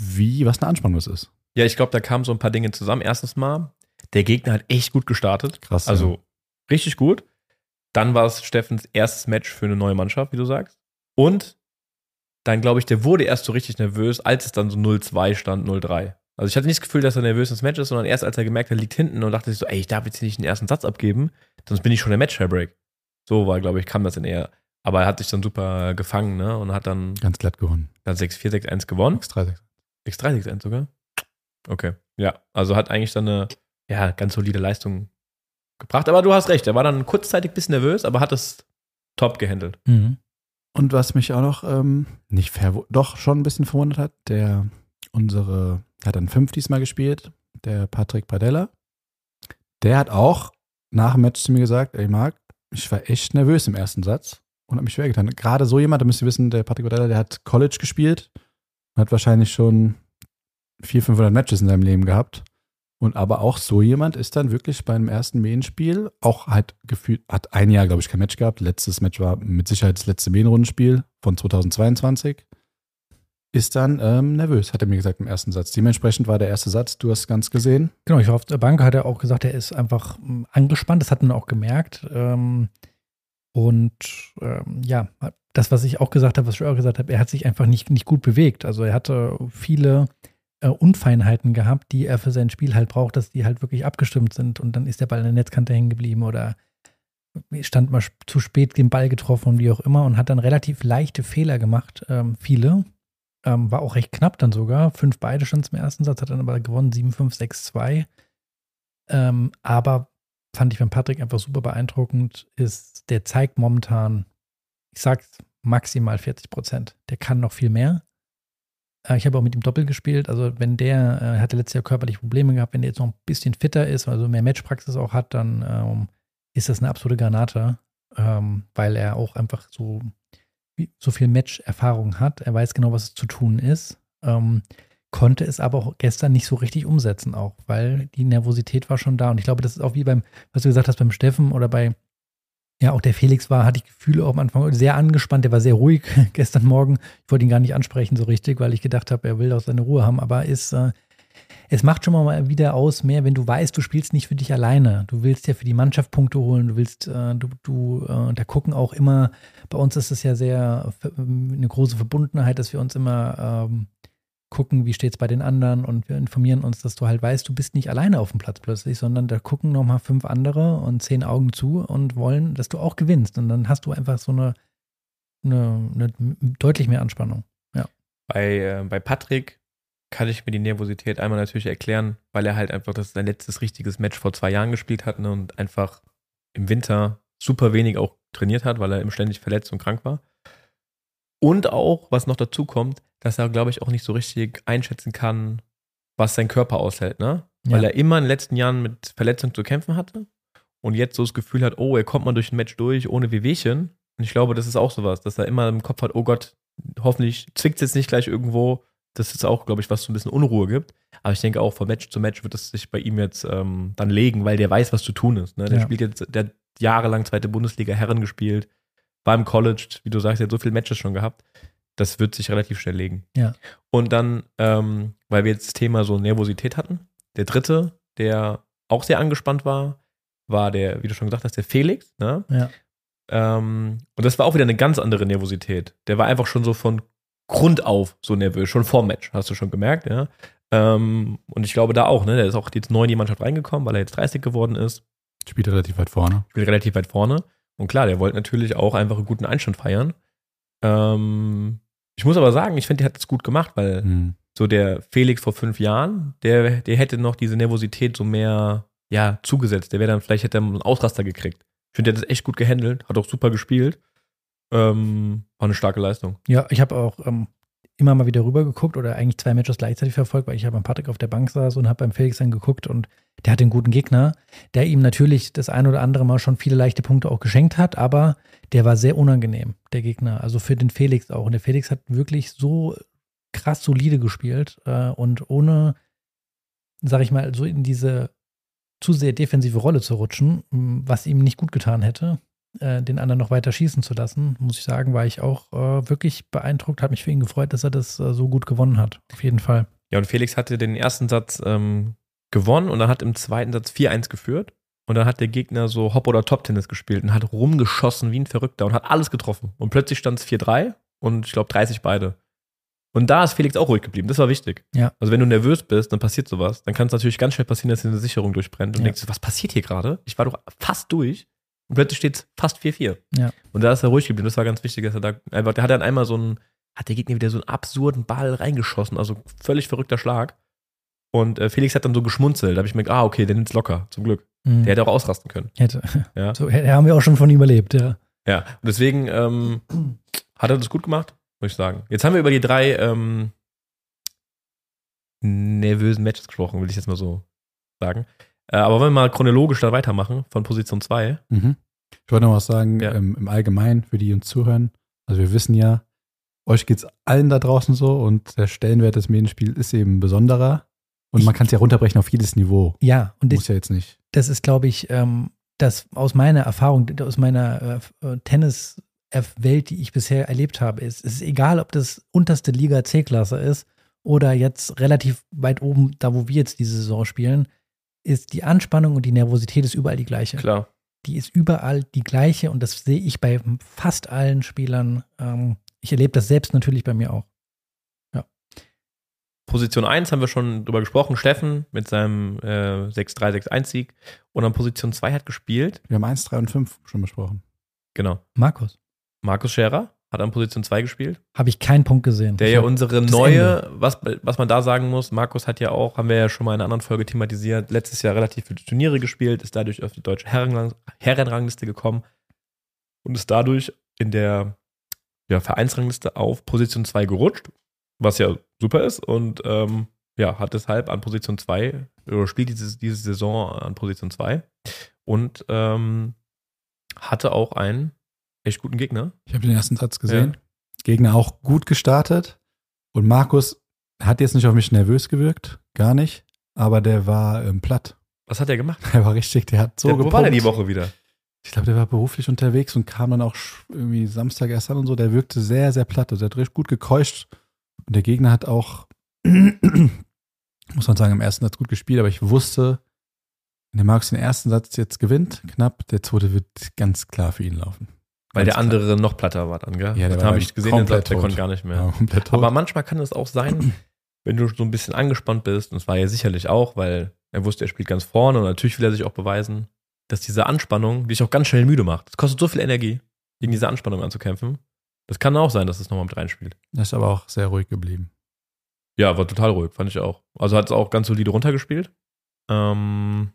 wie, was eine Anspannung das ist. Ja, ich glaube, da kamen so ein paar Dinge zusammen. Erstens mal, der Gegner hat echt gut gestartet. Krass. Also ja. richtig gut. Dann war es Steffens erstes Match für eine neue Mannschaft, wie du sagst. Und dann glaube ich, der wurde erst so richtig nervös, als es dann so 0-2 stand, 0-3. Also ich hatte nicht das Gefühl, dass er nervös ins Match ist, sondern erst als er gemerkt hat, er liegt hinten und dachte sich so, ey, ich darf jetzt nicht den ersten Satz abgeben, sonst bin ich schon der Match-Break. So war, glaube ich, kam das in eher. Aber er hat sich dann super gefangen, ne? Und hat dann. Ganz glatt gewonnen. Dann 6-4, 6-1 gewonnen. X3, 6 X3, 6-1 sogar? Okay. Ja, also hat eigentlich dann eine, ja, ganz solide Leistung gebracht. Aber du hast recht, er war dann kurzzeitig ein bisschen nervös, aber hat es top gehandelt. Mhm. Und was mich auch noch ähm, nicht doch schon ein bisschen verwundert hat, der unsere, hat dann fünf diesmal gespielt, der Patrick Padella. Der hat auch nach dem Match zu mir gesagt, ey Marc, ich war echt nervös im ersten Satz und habe mich schwer getan. Gerade so jemand, da müsst ihr wissen, der Patrick Padella, der hat College gespielt und hat wahrscheinlich schon 400, 500 Matches in seinem Leben gehabt. Und aber auch so jemand ist dann wirklich beim ersten Medienspiel auch halt gefühlt, hat ein Jahr, glaube ich, kein Match gehabt. Letztes Match war mit Sicherheit das letzte Medienrundenspiel von 2022. Ist dann ähm, nervös, hat er mir gesagt im ersten Satz. Dementsprechend war der erste Satz, du hast ganz gesehen. Genau, ich war auf der Bank, hat er auch gesagt, er ist einfach ähm, angespannt, das hat man auch gemerkt. Ähm, und ähm, ja, das, was ich auch gesagt habe, was ich auch gesagt habe, er hat sich einfach nicht, nicht gut bewegt. Also er hatte viele äh, Unfeinheiten gehabt, die er für sein Spiel halt braucht, dass die halt wirklich abgestimmt sind und dann ist der Ball in der Netzkante hängen geblieben oder stand mal zu spät den Ball getroffen und wie auch immer und hat dann relativ leichte Fehler gemacht, ähm, viele. Ähm, war auch recht knapp dann sogar. Fünf beide schon zum ersten Satz, hat dann aber gewonnen, 7-5, 6-2. Ähm, aber fand ich beim Patrick einfach super beeindruckend, ist, der zeigt momentan, ich sag's, maximal 40 Prozent. Der kann noch viel mehr. Äh, ich habe auch mit ihm Doppel gespielt. Also wenn der, äh, hatte letztes Jahr körperliche Probleme gehabt, wenn der jetzt noch ein bisschen fitter ist, also mehr Matchpraxis auch hat, dann ähm, ist das eine absolute Granate, ähm, weil er auch einfach so, so viel Match-Erfahrung hat. Er weiß genau, was zu tun ist. Ähm, konnte es aber auch gestern nicht so richtig umsetzen, auch, weil die Nervosität war schon da. Und ich glaube, das ist auch wie beim, was du gesagt hast, beim Steffen oder bei ja, auch der Felix war, hatte ich Gefühle auch am Anfang sehr angespannt. Der war sehr ruhig gestern Morgen. Ich wollte ihn gar nicht ansprechen so richtig, weil ich gedacht habe, er will auch seine Ruhe haben. Aber ist, äh, es macht schon mal wieder aus mehr, wenn du weißt, du spielst nicht für dich alleine. Du willst ja für die Mannschaft Punkte holen. Du willst, äh, du, du, äh, da gucken auch immer, bei uns ist es ja sehr eine große Verbundenheit, dass wir uns immer ähm, gucken, wie steht es bei den anderen und wir informieren uns, dass du halt weißt, du bist nicht alleine auf dem Platz plötzlich, sondern da gucken nochmal fünf andere und zehn Augen zu und wollen, dass du auch gewinnst. Und dann hast du einfach so eine, eine, eine deutlich mehr Anspannung. Ja. Bei, äh, bei Patrick kann ich mir die Nervosität einmal natürlich erklären, weil er halt einfach das sein letztes richtiges Match vor zwei Jahren gespielt hat ne, und einfach im Winter super wenig auch trainiert hat, weil er immer ständig verletzt und krank war. Und auch, was noch dazu kommt, dass er, glaube ich, auch nicht so richtig einschätzen kann, was sein Körper aushält, ne? Ja. Weil er immer in den letzten Jahren mit Verletzungen zu kämpfen hatte und jetzt so das Gefühl hat, oh, er kommt mal durch ein Match durch ohne Wehwehchen. Und ich glaube, das ist auch sowas, dass er immer im Kopf hat, oh Gott, hoffentlich zwickt es jetzt nicht gleich irgendwo. Das ist auch, glaube ich, was so ein bisschen Unruhe gibt. Aber ich denke auch, von Match zu Match wird es sich bei ihm jetzt ähm, dann legen, weil der weiß, was zu tun ist. Ne? Der ja. spielt jetzt, der hat jahrelang zweite Bundesliga Herren gespielt, war im College, wie du sagst, er hat so viele Matches schon gehabt das wird sich relativ schnell legen. Ja. Und dann, ähm, weil wir jetzt das Thema so Nervosität hatten, der dritte, der auch sehr angespannt war, war der, wie du schon gesagt hast, der Felix. Ne? Ja. Ähm, und das war auch wieder eine ganz andere Nervosität. Der war einfach schon so von Grund auf so nervös, schon vor Match, hast du schon gemerkt, ja. Ähm, und ich glaube da auch, ne, der ist auch jetzt neu in die Mannschaft reingekommen, weil er jetzt 30 geworden ist. Spielt relativ weit vorne. Spielt relativ weit vorne. Und klar, der wollte natürlich auch einfach einen guten Einstand feiern. Ähm, ich muss aber sagen, ich finde, der hat es gut gemacht, weil Hm. so der Felix vor fünf Jahren, der, der hätte noch diese Nervosität so mehr, ja, zugesetzt. Der wäre dann, vielleicht hätte er einen Ausraster gekriegt. Ich finde, der hat das echt gut gehandelt, hat auch super gespielt. Ähm, war eine starke Leistung. Ja, ich habe auch ähm, immer mal wieder rüber geguckt oder eigentlich zwei Matches gleichzeitig verfolgt, weil ich ja beim Patrick auf der Bank saß und habe beim Felix dann geguckt und der hat einen guten Gegner, der ihm natürlich das ein oder andere Mal schon viele leichte Punkte auch geschenkt hat, aber der war sehr unangenehm, der Gegner. Also für den Felix auch. Und der Felix hat wirklich so krass solide gespielt äh, und ohne, sag ich mal, so in diese zu sehr defensive Rolle zu rutschen, was ihm nicht gut getan hätte, äh, den anderen noch weiter schießen zu lassen, muss ich sagen, war ich auch äh, wirklich beeindruckt, habe mich für ihn gefreut, dass er das äh, so gut gewonnen hat. Auf jeden Fall. Ja, und Felix hatte den ersten Satz ähm, gewonnen und dann hat im zweiten Satz 4-1 geführt. Und dann hat der Gegner so Hop- oder Top-Tennis gespielt und hat rumgeschossen wie ein Verrückter und hat alles getroffen. Und plötzlich stand es 4-3 und ich glaube 30 beide. Und da ist Felix auch ruhig geblieben. Das war wichtig. Ja. Also wenn du nervös bist, dann passiert sowas. Dann kann es natürlich ganz schnell passieren, dass dir eine Sicherung durchbrennt und Ja. denkst, was passiert hier gerade? Ich war doch fast durch. Und plötzlich steht es fast 4-4. Ja. Und da ist er ruhig geblieben. Das war ganz wichtig, dass er da einfach, der hat dann einmal so einen, hat der Gegner wieder so einen absurden Ball reingeschossen. Also völlig verrückter Schlag. Und äh, Felix hat dann so geschmunzelt. Da habe ich mir gedacht, ah, okay, der nimmt's locker, zum Glück. Mhm. Der hätte auch ausrasten können. hätte. Ja. So haben wir auch schon von ihm überlebt, ja. Ja. Und deswegen ähm, hat er das gut gemacht, muss ich sagen. Jetzt haben wir über die drei ähm, nervösen Matches gesprochen, will ich jetzt mal so sagen. Äh, aber wollen wir mal chronologisch da weitermachen, von Position 2. Mhm. Ich wollte noch was sagen, Ja. ähm, im Allgemeinen, für die die uns zuhören. Also wir wissen ja, euch geht's allen da draußen so und der Stellenwert des Medienspiels ist eben besonderer. Und Ich- man kann es ja runterbrechen auf jedes Niveau. Ja, und Muss das, ja jetzt nicht. das ist, glaube ich, ähm, das aus meiner Erfahrung, aus meiner äh, äh, Tennis-Welt, die ich bisher erlebt habe, ist, es ist egal, ob das unterste Liga C-Klasse ist oder jetzt relativ weit oben, da wo wir jetzt diese Saison spielen, ist die Anspannung und die Nervosität ist überall die gleiche. Klar. die ist überall die gleiche und das sehe ich bei fast allen Spielern. Ähm, ich erlebe das selbst natürlich bei mir auch. Position 1 haben wir schon drüber gesprochen. Steffen mit seinem äh, 6-3-6-1-Sieg. Und an Position 2 hat gespielt, Wir haben 1, 3 und 5 schon besprochen. genau, Markus, Markus Scherer hat an Position 2 gespielt. habe ich keinen Punkt gesehen. Der Ich ja unsere neue, was, was man da sagen muss, Markus hat ja auch, haben wir ja schon mal in einer anderen Folge thematisiert, letztes Jahr relativ viele Turniere gespielt, ist dadurch auf die deutsche Herrenrang, Herrenrangliste gekommen und ist dadurch in der ja, Vereinsrangliste auf Position 2 gerutscht, was ja super ist und ähm, ja, hat deshalb an Position 2 oder spielt diese, diese Saison an Position 2 und ähm, hatte auch einen echt guten Gegner. Ich habe den ersten Satz gesehen. Gegner auch gut gestartet. Und Markus hat jetzt nicht auf mich nervös gewirkt, gar nicht. Aber der war ähm, platt. Was hat er gemacht? Der war richtig, der hat so der, wo gepumpt. war der die Woche wieder? Ich glaube, der war beruflich unterwegs und kam dann auch irgendwie Samstag erst an und so. Der wirkte sehr, sehr platt. Also der hat richtig gut gekeuscht. Und der Gegner hat auch, muss man sagen, im ersten Satz gut gespielt. Aber ich wusste, wenn der Markus den ersten Satz jetzt gewinnt, knapp, der zweite wird ganz klar für ihn laufen. Weil der andere noch platter war dann, gell? Ja, der das war habe ich gesehen, der, komplett der tot. konnte gar nicht mehr. Ja. Aber manchmal kann es auch sein, wenn du so ein bisschen angespannt bist, und es war ja sicherlich auch, weil er wusste, er spielt ganz vorne und natürlich will er sich auch beweisen, dass diese Anspannung dich auch ganz schnell müde macht. Es kostet so viel Energie, gegen diese Anspannung anzukämpfen. Das kann auch sein, dass es nochmal mit reinspielt. der ist aber auch sehr ruhig geblieben. Ja, war total ruhig, fand ich auch. Also hat es auch ganz solide runtergespielt. Ähm,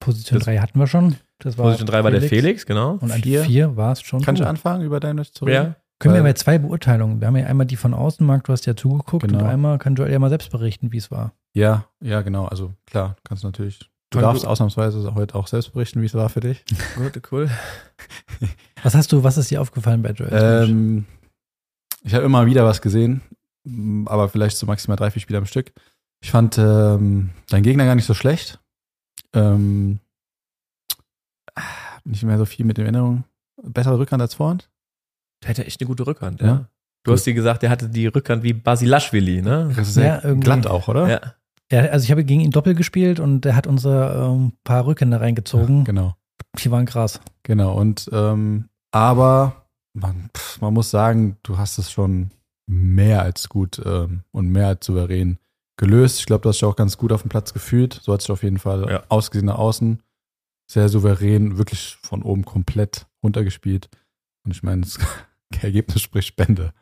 Position Das- 3 hatten wir schon. Das war Position 3 war der Felix, genau. Und an Vier. 4 war es schon. Kannst du gut. anfangen, über deine zu reden? Ja, Können wir bei zwei Beurteilungen. Wir haben ja einmal die von außen, Marc, du hast ja zugeguckt Genau. und einmal kann Joel ja mal selbst berichten, wie es war. Ja, ja, genau. Also klar, kannst du natürlich. Du Fang darfst du- ausnahmsweise heute auch selbst berichten, wie es war für dich. gut, cool. Was hast du, was ist dir aufgefallen bei Joel? Ähm, ich habe immer wieder was gesehen, aber vielleicht so maximal drei, vier Spiele am Stück. Ich fand ähm, dein Gegner gar nicht so schlecht. Ähm, nicht mehr so viel mit den Erinnerungen. Bessere Rückhand als Vorhand? Der hatte echt eine gute Rückhand, ja. ja. Du hast dir gesagt, der hatte die Rückhand wie Basilashvili, ne? Das ist ja irgendwie glatt auch, oder? Ja. ja. Also ich habe gegen ihn Doppel gespielt und der hat unsere ähm, paar Rückhände reingezogen. Ja, genau. Die waren krass. Genau. Und ähm, aber man, pff, man muss sagen, du hast es schon mehr als gut ähm, und mehr als souverän gelöst. Ich glaube, du hast dich auch ganz gut auf dem Platz gefühlt. So hat es auf jeden Fall ja. ausgesehen nach außen. Sehr souverän, wirklich von oben komplett runtergespielt. Und ich meine, das Ergebnis spricht Spende.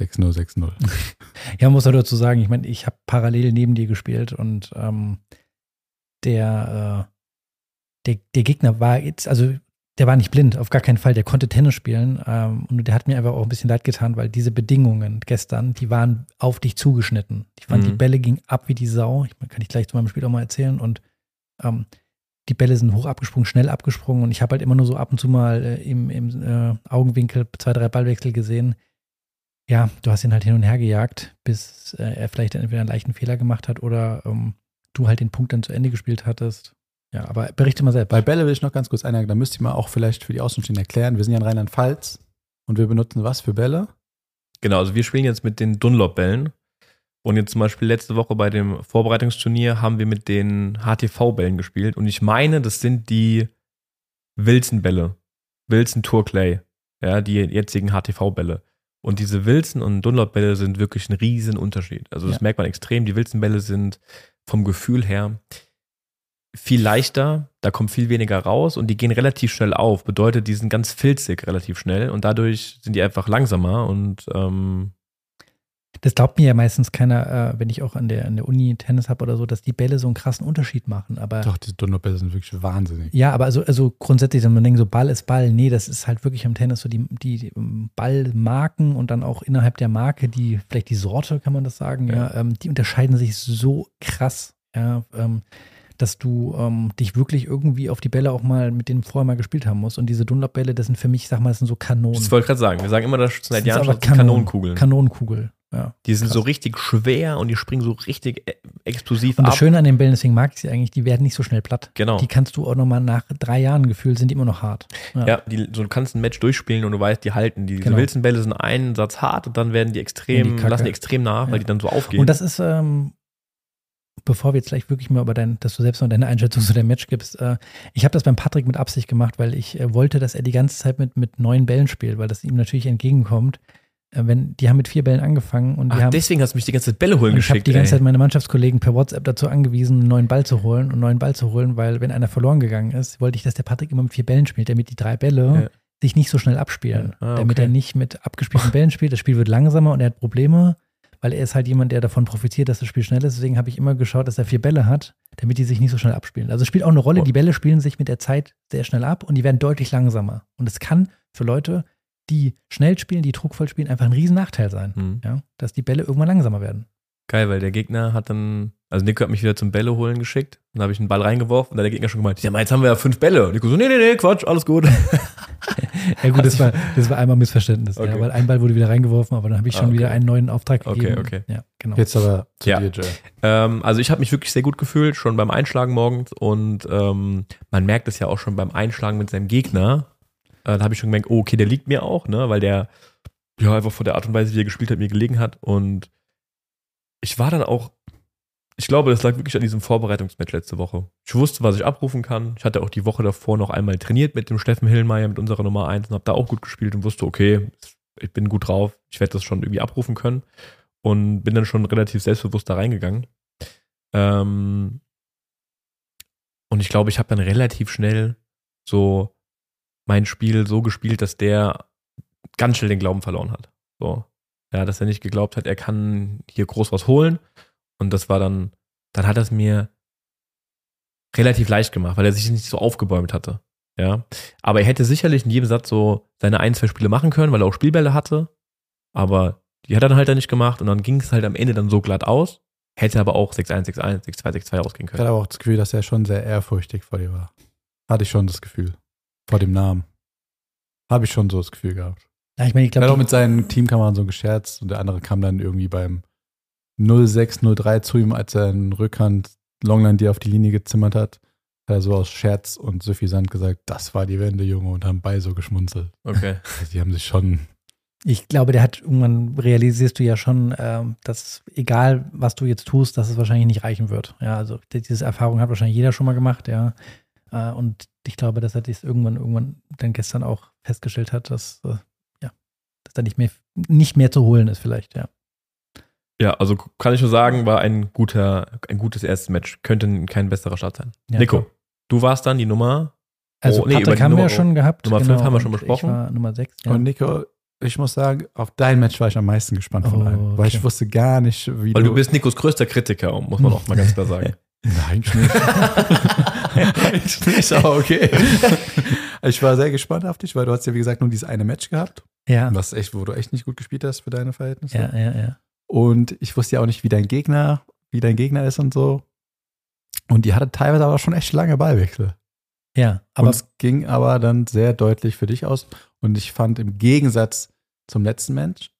6-0, 6-0. ja, muss er dazu sagen, ich meine, ich habe parallel neben dir gespielt und ähm, der, äh, der, der Gegner war jetzt, also der war nicht blind, auf gar keinen Fall. Der konnte Tennis spielen. Ähm, und der hat mir einfach auch ein bisschen leid getan, weil diese Bedingungen gestern, die waren auf dich zugeschnitten. Ich fand, mhm. die Bälle gingen ab wie die Sau. Ich kann ich gleich zu meinem Spiel auch mal erzählen. Und ähm, die Bälle sind hoch abgesprungen, schnell abgesprungen. Und ich habe halt immer nur so ab und zu mal äh, im, im äh, Augenwinkel zwei, drei Ballwechsel gesehen. Ja, du hast ihn halt hin und her gejagt, bis äh, er vielleicht entweder einen leichten Fehler gemacht hat oder ähm, du halt den Punkt dann zu Ende gespielt hattest. Ja, aber berichte mal selbst. Bei Bälle will ich noch ganz kurz einhaken. Da müsste ich mal auch vielleicht für die Außenstehenden erklären. Wir sind ja in Rheinland-Pfalz und wir benutzen was für Bälle? Genau, also wir spielen jetzt mit den Dunlop-Bällen. Und jetzt zum Beispiel letzte Woche bei dem Vorbereitungsturnier haben wir mit den HTV-Bällen gespielt. Und ich meine, das sind die Wilson-Bälle. Wilson Tour Clay. Ja, die jetzigen HTV-Bälle. Und diese Wilson- und Dunlop-Bälle sind wirklich ein riesen Unterschied. Also das ja. merkt man extrem. Die Wilson-Bälle sind vom Gefühl her viel leichter, da kommt viel weniger raus und die gehen relativ schnell auf. Bedeutet, die sind ganz filzig relativ schnell und dadurch sind die einfach langsamer und ähm das glaubt mir ja meistens keiner, äh, wenn ich auch an der, an der Uni Tennis habe oder so, dass die Bälle so einen krassen Unterschied machen. Aber Doch, die Dunlop-Bälle sind wirklich wahnsinnig. Ja, aber also, also grundsätzlich, wenn man denkt, so Ball ist Ball, nee, das ist halt wirklich am Tennis so die, die Ballmarken und dann auch innerhalb der Marke, die, vielleicht die Sorte, kann man das sagen, ja, ja ähm, die unterscheiden sich so krass. Ja, ähm, dass du ähm, dich wirklich irgendwie auf die Bälle auch mal mit denen vorher mal gespielt haben musst. Und diese Dunlop-Bälle, das sind für mich, sag mal, das sind so Kanonen. Das wollte ich gerade sagen. Wir sagen immer, das sind seit Jahren Kanonenkugeln. Kanonenkugel. Ja, die sind krass. so richtig schwer und die springen so richtig e-, explosiv und ab. Das Schöne an den Bällen, deswegen mag ich sie eigentlich, die werden nicht so schnell platt. Genau. Die kannst du auch nochmal nach drei Jahren gefühlt, sind die immer noch hart. Ja, ja die, so, du kannst ein Match durchspielen und du weißt, die halten. Die genau. Wilson-Bälle sind einen Satz hart und dann werden die extrem, die lassen die extrem nach, ja. weil die dann so aufgehen. Und das ist, ähm, bevor wir jetzt gleich wirklich mal über dein, dass du selbst noch deine Einschätzung zu dem Match gibst, äh, ich habe das beim Patrick mit Absicht gemacht, weil ich äh, wollte, dass er die ganze Zeit mit, mit neuen Bällen spielt, weil das ihm natürlich entgegenkommt. Äh, wenn, die haben mit vier Bällen angefangen und Ach, haben, deswegen hast du mich die ganze Zeit Bälle holen geschickt. Ich habe die ganze ey. Zeit meine Mannschaftskollegen per WhatsApp dazu angewiesen, einen neuen Ball zu holen und einen neuen Ball zu holen, weil wenn einer verloren gegangen ist, wollte ich, dass der Patrick immer mit vier Bällen spielt, damit die drei Bälle ja. sich nicht so schnell abspielen. Ah, okay. Damit er nicht mit abgespielten Bällen spielt. Das Spiel wird langsamer und er hat Probleme weil er ist halt jemand, der davon profitiert, dass das Spiel schnell ist. Deswegen habe ich immer geschaut, dass er vier Bälle hat, damit die sich nicht so schnell abspielen. Also es spielt auch eine Rolle, die Bälle spielen sich mit der Zeit sehr schnell ab und die werden deutlich langsamer. Und es kann für Leute, die schnell spielen, die druckvoll spielen, einfach ein riesen Nachteil sein, mhm. ja, dass die Bälle irgendwann langsamer werden. Geil, weil der Gegner hat dann, also Nico hat mich wieder zum Bälle holen geschickt. Dann habe ich einen Ball reingeworfen und dann hat der Gegner schon gemeint, ja, jetzt haben wir ja fünf Bälle. Und Nico so, nee, nee, nee, Quatsch, alles gut. ja gut, das war, das war einmal Missverständnis. Okay. Ja, weil ein Ball wurde wieder reingeworfen, aber dann habe ich schon ah, okay. wieder einen neuen Auftrag gegeben. Okay, okay. Ja, genau. Jetzt aber zu ja. dir, Jay. Ähm, also ich habe mich wirklich sehr gut gefühlt, schon beim Einschlagen morgens. Und ähm, man merkt es ja auch schon beim Einschlagen mit seinem Gegner. Äh, da habe ich schon gemerkt, oh, okay, der liegt mir auch, ne, weil der ja einfach von der Art und Weise, wie er gespielt hat, mir gelegen hat. Und ich war dann auch, ich glaube, das lag wirklich an diesem Vorbereitungsmatch letzte Woche. Ich wusste, was ich abrufen kann. Ich hatte auch die Woche davor noch einmal trainiert mit dem Steffen Hillmeier, mit unserer Nummer 1 und habe da auch gut gespielt und wusste, okay, ich bin gut drauf, ich werde das schon irgendwie abrufen können und bin dann schon relativ selbstbewusst da reingegangen. Ähm, und ich glaube, ich habe dann relativ schnell so mein Spiel so gespielt, dass der ganz schnell den Glauben verloren hat. So, ja, dass er nicht geglaubt hat, er kann hier groß was holen. Und das war dann, dann hat es mir relativ leicht gemacht, weil er sich nicht so aufgebäumt hatte. Ja. Aber er hätte sicherlich in jedem Satz so seine ein, zwei Spiele machen können, weil er auch Spielbälle hatte. Aber die hat er dann halt dann nicht gemacht und dann ging es halt am Ende dann so glatt aus. Hätte aber auch 6-1, 6-1, 6-2, 6-2 ausgehen können. Ich hatte aber auch das Gefühl, dass er schon sehr ehrfurchtig vor dir war. Hatte ich schon das Gefühl. Vor dem Namen. Habe ich schon so das Gefühl gehabt. Ja, ich meine, ich glaube. Er hat auch mit seinen Teamkameraden so gescherzt und der andere kam dann irgendwie beim 0603 zu ihm, als er in Rückhand Longline die auf die Linie gezimmert hat. Hat er so aus Scherz und suffisant gesagt, das war die Wende, Junge, und haben bei so geschmunzelt. Okay. Also die haben sich schon Ich glaube, der hat irgendwann realisierst du ja schon, äh, dass egal was du jetzt tust, dass es wahrscheinlich nicht reichen wird. Ja, also diese Erfahrung hat wahrscheinlich jeder schon mal gemacht, ja. Äh, und ich glaube, dass er das irgendwann, irgendwann dann gestern auch festgestellt hat, dass, äh, ja, dass da nicht mehr, nicht mehr zu holen ist, vielleicht, ja. Ja, also kann ich nur sagen, war ein guter, ein gutes erstes Match. Könnte kein besserer Start sein. Ja, Nico, klar. du warst dann die Nummer. Also Oh, nee, über Patrick die haben wir Nummer- ja schon gehabt. genau, Nummer fünf haben wir schon besprochen. Ich war Nummer 6. Ja. Und Nico, ich muss sagen, auf dein Match war ich am meisten gespannt von Oh, allen. Weil okay. ich wusste gar nicht, wie Weil du bist Nikos größter Kritiker, muss man auch mal ganz klar sagen. Nein, eigentlich nicht. eigentlich nicht, aber okay. Ich war sehr gespannt auf dich, weil du hast ja, wie gesagt, nur dieses eine Match gehabt, ja. was echt, wo du echt nicht gut gespielt hast für deine Verhältnisse. ja, ja, ja. Und ich wusste ja auch nicht, wie dein Gegner, wie dein Gegner ist und so. Und die hatte teilweise aber schon echt lange Ballwechsel. Ja, Aber aber und es ging aber dann sehr deutlich für dich aus. Und ich fand im Gegensatz zum letzten Match,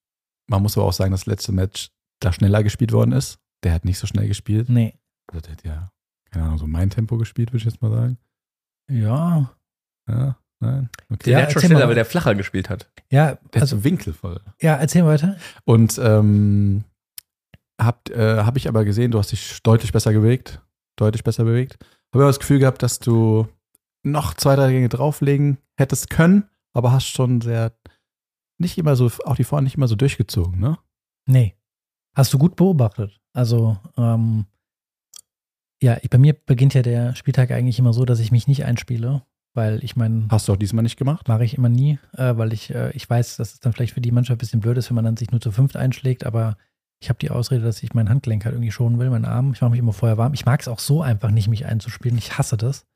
man muss aber auch sagen, das letzte Match da schneller gespielt worden ist. Der hat nicht so schnell gespielt. nee. Also der hat ja, keine Ahnung, so mein Tempo gespielt, würde ich jetzt mal sagen. Ja. Ja, nein. Okay. Der hat schon schneller, weil der flacher gespielt hat. Ja, Der also, ist winkelvoll. ja, erzähl weiter. Und ähm, hab, äh, hab ich aber gesehen, du hast dich deutlich besser bewegt. Deutlich besser bewegt. Habe aber das Gefühl gehabt, dass du noch zwei, drei Gänge drauflegen hättest können, aber hast schon sehr nicht immer so, auch die Vorhand nicht immer so durchgezogen, ne? Nee. Hast du gut beobachtet. Also, ähm, ja, ich, bei mir beginnt ja der Spieltag eigentlich immer so, dass ich mich nicht einspiele, weil ich meine, Hast du auch diesmal nicht gemacht? mache ich immer nie, äh, weil ich, äh, ich weiß, dass es dann vielleicht für die Mannschaft ein bisschen blöd ist, wenn man dann sich nur zu fünft einschlägt, aber ich habe die Ausrede, dass ich mein Handgelenk halt irgendwie schonen will, meinen Arm. Ich mache mich immer vorher warm. Ich mag es auch so einfach nicht, mich einzuspielen. Ich hasse das.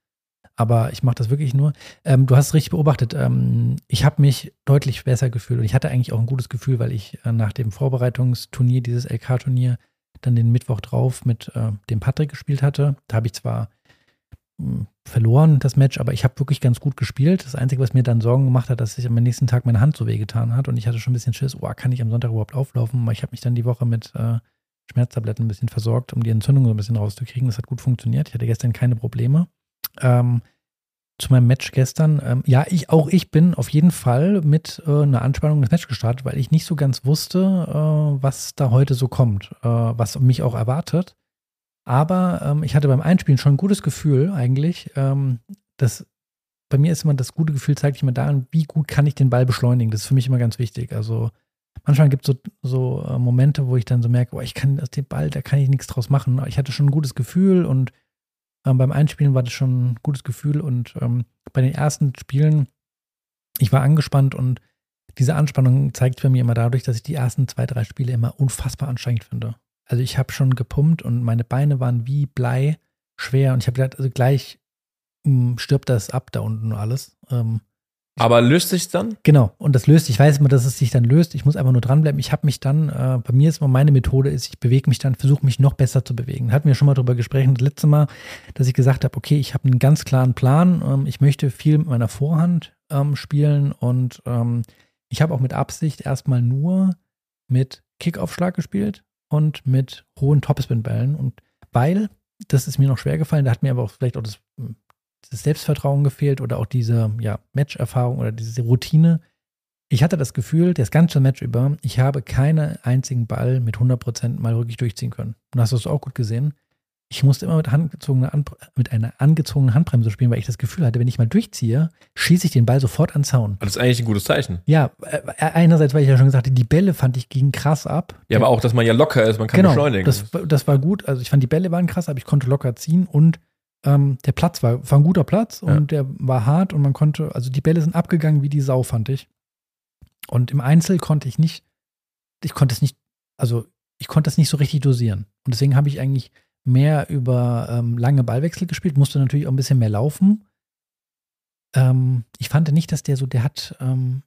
Aber ich mache das wirklich nur. Ähm, du hast es richtig beobachtet. Ähm, ich habe mich deutlich besser gefühlt und ich hatte eigentlich auch ein gutes Gefühl, weil ich äh, nach dem Vorbereitungsturnier, dieses LK-Turnier, dann den Mittwoch drauf mit äh, dem Patrick gespielt hatte. Da habe ich zwar mh, verloren, das Match, aber ich habe wirklich ganz gut gespielt. Das Einzige, was mir dann Sorgen gemacht hat, dass sich am nächsten Tag meine Hand so wehgetan hat und ich hatte schon ein bisschen Schiss, oh, kann ich am Sonntag überhaupt auflaufen? Ich habe mich dann die Woche mit äh, Schmerztabletten ein bisschen versorgt, um die Entzündung so ein bisschen rauszukriegen. Das hat gut funktioniert. Ich hatte gestern keine Probleme. Ähm, zu meinem Match gestern, ähm, ja, ich, auch ich bin auf jeden Fall mit äh, einer Anspannung ins Match gestartet, weil ich nicht so ganz wusste, äh, was da heute so kommt, äh, was mich auch erwartet. Aber ähm, ich hatte beim Einspielen schon ein gutes Gefühl eigentlich. Ähm, das, bei mir ist immer das gute Gefühl, zeigt sich immer daran, wie gut kann ich den Ball beschleunigen. Das ist für mich immer ganz wichtig. Also manchmal gibt es so, so äh, Momente, wo ich dann so merke, oh, ich kann aus dem Ball, da kann ich nichts draus machen. Ich hatte schon ein gutes Gefühl und ähm, beim Einspielen war das schon ein gutes Gefühl. Und ähm, bei den ersten Spielen, ich war angespannt und diese Anspannung zeigt bei mir immer dadurch, dass ich die ersten zwei, drei Spiele immer unfassbar anstrengend finde. Also ich habe schon gepumpt und meine Beine waren wie Blei schwer und ich habe gedacht, also gleich mh, stirbt das ab da unten und alles. Ähm, Aber löst sich dann? Genau, und das löst, ich weiß immer, dass es sich dann löst. Ich muss einfach nur dranbleiben. Ich habe mich dann, äh, bei mir ist immer meine Methode, ist, ich bewege mich dann, versuche mich noch besser zu bewegen. Hatten wir schon mal darüber gesprochen, das letzte Mal, dass ich gesagt habe, okay, ich habe einen ganz klaren Plan. Ähm, ich möchte viel mit meiner Vorhand ähm, spielen und ähm, ich habe auch mit Absicht erstmal nur mit Kickaufschlag gespielt und mit hohen Topspin-Bällen. Und weil, das ist mir noch schwer gefallen, da hat mir aber auch vielleicht auch das das Selbstvertrauen gefehlt oder auch diese ja, Match-Erfahrung oder diese Routine. Ich hatte das Gefühl, das ganze Match über, ich habe keinen einzigen Ball mit 100% mal wirklich durchziehen können. Und das hast du auch gut gesehen. Ich musste immer mit, mit einer angezogenen Handbremse spielen, weil ich das Gefühl hatte, wenn ich mal durchziehe, schieße ich den Ball sofort an den Zaun. Das ist eigentlich ein gutes Zeichen. Ja, äh, einerseits, weil ich ja schon gesagt hatte, die Bälle fand ich gingen krass ab. Ja, aber auch, dass man ja locker ist, man kann genau, beschleunigen. das, das war gut. Also ich fand die Bälle waren krass, aber ich konnte locker ziehen und ähm, der Platz war, war ein guter Platz Ja. und der war hart und man konnte, also die Bälle sind abgegangen wie die Sau, fand ich. Und im Einzel konnte ich nicht, ich konnte es nicht, also ich konnte es nicht so richtig dosieren. Und deswegen habe ich eigentlich mehr über ähm, lange Ballwechsel gespielt, musste natürlich auch ein bisschen mehr laufen. Ähm, ich fand nicht, dass der so, der hat, ähm,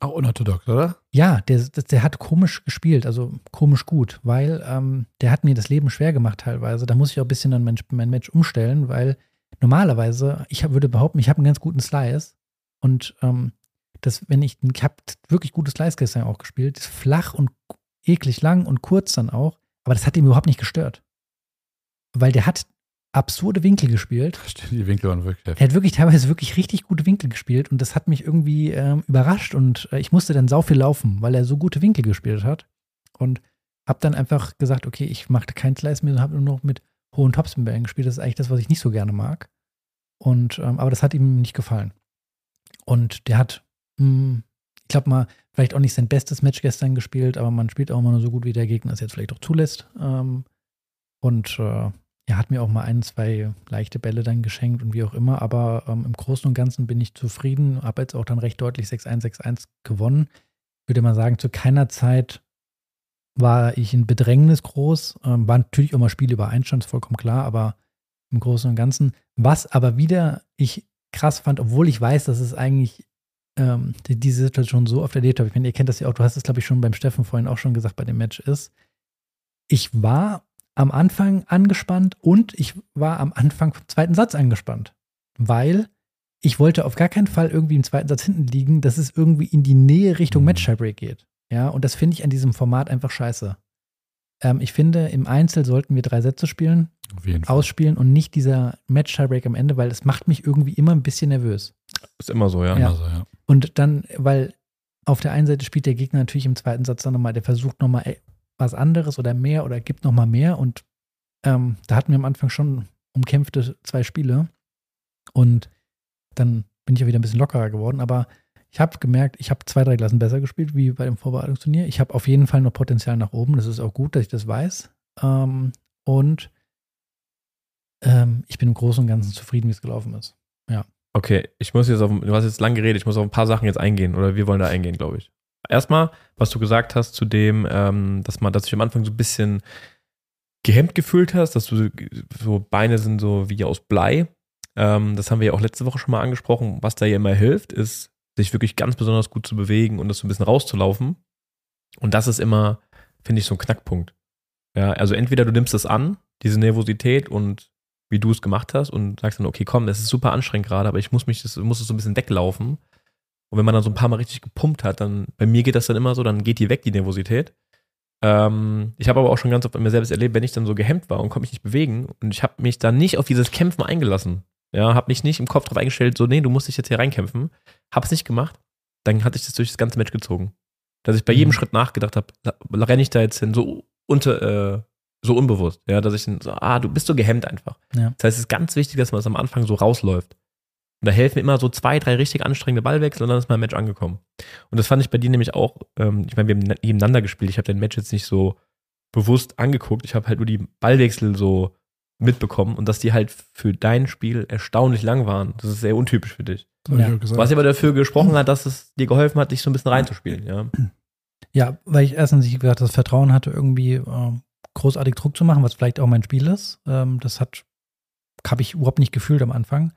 Auch unorthodox, oder? ja, der, der, hat komisch gespielt, also komisch gut, weil ähm, der hat mir das Leben schwer gemacht teilweise. Da muss ich auch ein bisschen dann mein, mein Match umstellen, weil normalerweise, ich hab, würde behaupten, ich habe einen ganz guten Slice und ähm, das, wenn ich, ich habe wirklich gutes Slice gestern auch gespielt, ist flach und eklig lang und kurz dann auch, aber das hat ihm überhaupt nicht gestört. Weil der hat absurde Winkel gespielt. Stimmt, die Winkel waren wirklich heftig. Er hat wirklich teilweise wirklich richtig gute Winkel gespielt und das hat mich irgendwie ähm, überrascht und äh, ich musste dann sau viel laufen, weil er so gute Winkel gespielt hat. Und habe dann einfach gesagt, okay, ich machte keinen Slice mehr und habe nur noch mit hohen Topspin-Bällen gespielt. Das ist eigentlich das, was ich nicht so gerne mag. Und, ähm, aber das hat ihm nicht gefallen. Und der hat, mh, hm, ich glaube mal, vielleicht auch nicht sein bestes Match gestern gespielt, aber man spielt auch immer nur so gut, wie der Gegner es jetzt vielleicht auch zulässt. Ähm, und äh, er hat mir auch mal ein, zwei leichte Bälle dann geschenkt und wie auch immer. Aber ähm, im Großen und Ganzen bin ich zufrieden. Habe jetzt auch dann recht deutlich 6-1, 6-1 gewonnen. Ich würde mal sagen, zu keiner Zeit war ich in Bedrängnis groß. Ähm, war natürlich auch mal Spiele über Einstand, ist vollkommen klar, aber im Großen und Ganzen. Was aber wieder ich krass fand, obwohl ich weiß, dass es eigentlich ähm, die, diese Situation so oft erlebt habe. Ich meine, ihr kennt das ja auch, du hast es, glaube ich, schon beim Steffen vorhin auch schon gesagt bei dem Match ist. Ich war am Anfang angespannt und ich war am Anfang vom zweiten Satz angespannt, weil ich wollte auf gar keinen Fall irgendwie im zweiten Satz hinten liegen, dass es irgendwie in die Nähe Richtung mhm. Match Tiebreak geht. Ja, und das finde ich an diesem Format einfach scheiße. Ähm, ich finde, im Einzel sollten wir drei Sätze spielen, ausspielen und nicht dieser Match Tiebreak am Ende, weil es macht mich irgendwie immer ein bisschen nervös. Ist immer so, ja. ja. Immer so, ja. Und dann, weil auf der einen Seite spielt der Gegner natürlich im zweiten Satz dann nochmal, der versucht nochmal was anderes oder mehr oder gibt nochmal mehr. Und ähm, da hatten wir am Anfang schon umkämpfte zwei Spiele. Und dann bin ich ja wieder ein bisschen lockerer geworden. Aber ich habe gemerkt, ich habe zwei, drei Klassen besser gespielt wie bei dem Vorbereitungsturnier. Ich habe auf jeden Fall noch Potenzial nach oben. Das ist auch gut, dass ich das weiß. Ähm, und ähm, ich bin im Großen und Ganzen zufrieden, wie es gelaufen ist. Ja. Okay, ich muss jetzt auf, du hast jetzt lang geredet, ich muss auf ein paar Sachen jetzt eingehen oder wir wollen da eingehen, glaube ich. Erstmal, was du gesagt hast zu dem, ähm, dass man, dass du am Anfang so ein bisschen gehemmt gefühlt hast, dass du so Beine sind so wie aus Blei. Ähm, das haben wir ja auch letzte Woche schon mal angesprochen. Was da ja immer hilft, ist, sich wirklich ganz besonders gut zu bewegen und das so ein bisschen rauszulaufen. Und das ist immer, finde ich, so ein Knackpunkt. Ja, also entweder du nimmst es an, diese Nervosität und wie du es gemacht hast und sagst dann, okay, komm, das ist super anstrengend gerade, aber ich muss mich, das muss es so ein bisschen weglaufen. Und wenn man dann so ein paar Mal richtig gepumpt hat, dann, bei mir geht das dann immer so, dann geht die weg, die Nervosität. Ähm, ich habe aber auch schon ganz oft bei mir selbst erlebt, wenn ich dann so gehemmt war und konnte mich nicht bewegen und ich habe mich dann nicht auf dieses Kämpfen eingelassen. Ja, habe mich nicht im Kopf drauf eingestellt, so, nee, du musst dich jetzt hier reinkämpfen. Hab's nicht gemacht. Dann hatte ich das durch das ganze Match gezogen. Dass ich bei jedem mhm. Schritt nachgedacht habe, renne ich da jetzt hin, so unter, äh, so unbewusst, ja, dass ich dann so, ah, du bist so gehemmt einfach. Ja. Das heißt, es ist ganz wichtig, dass man es am Anfang so rausläuft. Und da helfen immer so zwei, drei richtig anstrengende Ballwechsel und dann ist mein Match angekommen. Und das fand ich bei dir nämlich auch, ähm, ich meine, wir haben nebeneinander gespielt, ich habe dein Match jetzt nicht so bewusst angeguckt, ich habe halt nur die Ballwechsel so mitbekommen und dass die halt für dein Spiel erstaunlich lang waren. Das ist sehr untypisch für dich. Ja. Was aber dafür gesprochen hat, dass es dir geholfen hat, dich so ein bisschen reinzuspielen, ja. Ja, weil ich erstens, wie gesagt, das Vertrauen hatte, irgendwie äh, großartig Druck zu machen, was vielleicht auch mein Spiel ist. Ähm, das hat, habe ich überhaupt nicht gefühlt am Anfang.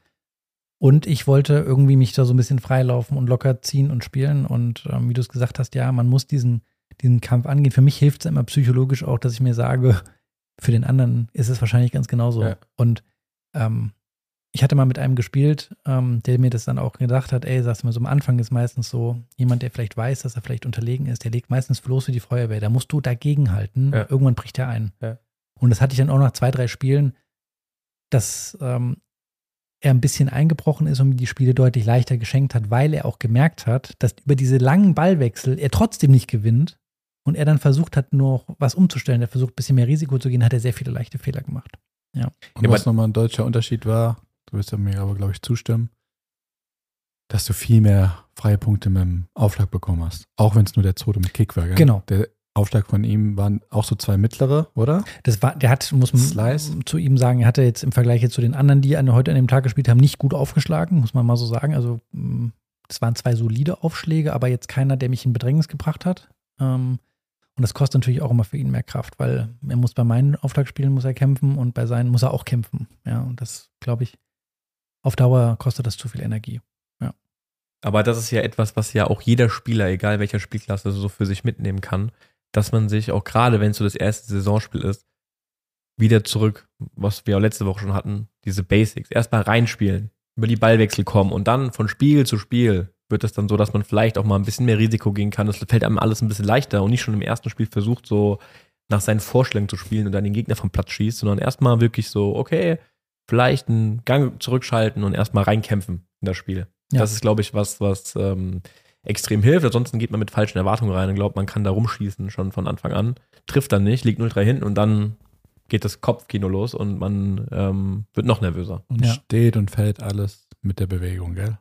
Und ich wollte irgendwie mich da so ein bisschen freilaufen und locker ziehen und spielen. Und ähm, wie du es gesagt hast, ja, man muss diesen, diesen Kampf angehen. Für mich hilft es immer psychologisch auch, dass ich mir sage, für den anderen ist es wahrscheinlich ganz genauso. Ja. Und ähm, ich hatte mal mit einem gespielt, ähm, der mir das dann auch gedacht hat, ey, sagst du mal, so am Anfang ist meistens so, jemand, der vielleicht weiß, dass er vielleicht unterlegen ist, der legt meistens bloß für die Feuerwehr. Da musst du dagegenhalten. Ja. Irgendwann bricht er ein. Ja. Und das hatte ich dann auch nach zwei, drei Spielen, dass ähm, er ein bisschen eingebrochen ist und mir die Spiele deutlich leichter geschenkt hat, weil er auch gemerkt hat, dass über diese langen Ballwechsel er trotzdem nicht gewinnt und er dann versucht hat, nur was umzustellen. Er versucht, ein bisschen mehr Risiko zu gehen, hat er sehr viele leichte Fehler gemacht. Ja. Und was nochmal ein deutscher Unterschied war, du wirst ja mir aber, glaube ich, zustimmen, dass du viel mehr freie Punkte mit dem Aufschlag bekommen hast. Auch wenn es nur der zweite mit Kick war. Gell? Genau. Der Aufschlag von ihm waren auch so zwei mittlere, oder? Das war, der hat, muss man Slice. zu ihm sagen, er hatte jetzt im Vergleich jetzt zu den anderen, die heute an dem Tag gespielt haben, nicht gut aufgeschlagen, muss man mal so sagen. Also mm, es waren zwei solide Aufschläge, aber jetzt keiner, der mich in Bedrängnis gebracht hat. Ähm, und das kostet natürlich auch immer für ihn mehr Kraft, weil er muss bei meinen Aufschlagspielen muss er kämpfen und bei seinen muss er auch kämpfen. Ja, und das, glaube ich, auf Dauer kostet das zu viel Energie. Ja. Aber das ist ja etwas, was ja auch jeder Spieler, egal welcher Spielklasse, so für sich mitnehmen kann dass man sich auch gerade, wenn es so das erste Saisonspiel ist, wieder zurück, was wir auch letzte Woche schon hatten, diese Basics, erstmal reinspielen, über die Ballwechsel kommen und dann von Spiel zu Spiel wird es dann so, dass man vielleicht auch mal ein bisschen mehr Risiko gehen kann. Das fällt einem alles ein bisschen leichter und nicht schon im ersten Spiel versucht, so nach seinen Vorstellungen zu spielen und dann den Gegner vom Platz schießt, sondern erstmal wirklich so, okay, vielleicht einen Gang zurückschalten und erstmal reinkämpfen in das Spiel. Ja. Das ist, glaube ich, was, was ähm, extrem hilft. Ansonsten geht man mit falschen Erwartungen rein und glaubt, man kann da rumschießen schon von Anfang an. Trifft dann nicht, liegt 0-3 hinten und dann geht das Kopfkino los und man ähm, wird noch nervöser. Und ja. steht und fällt alles mit der Bewegung, gell?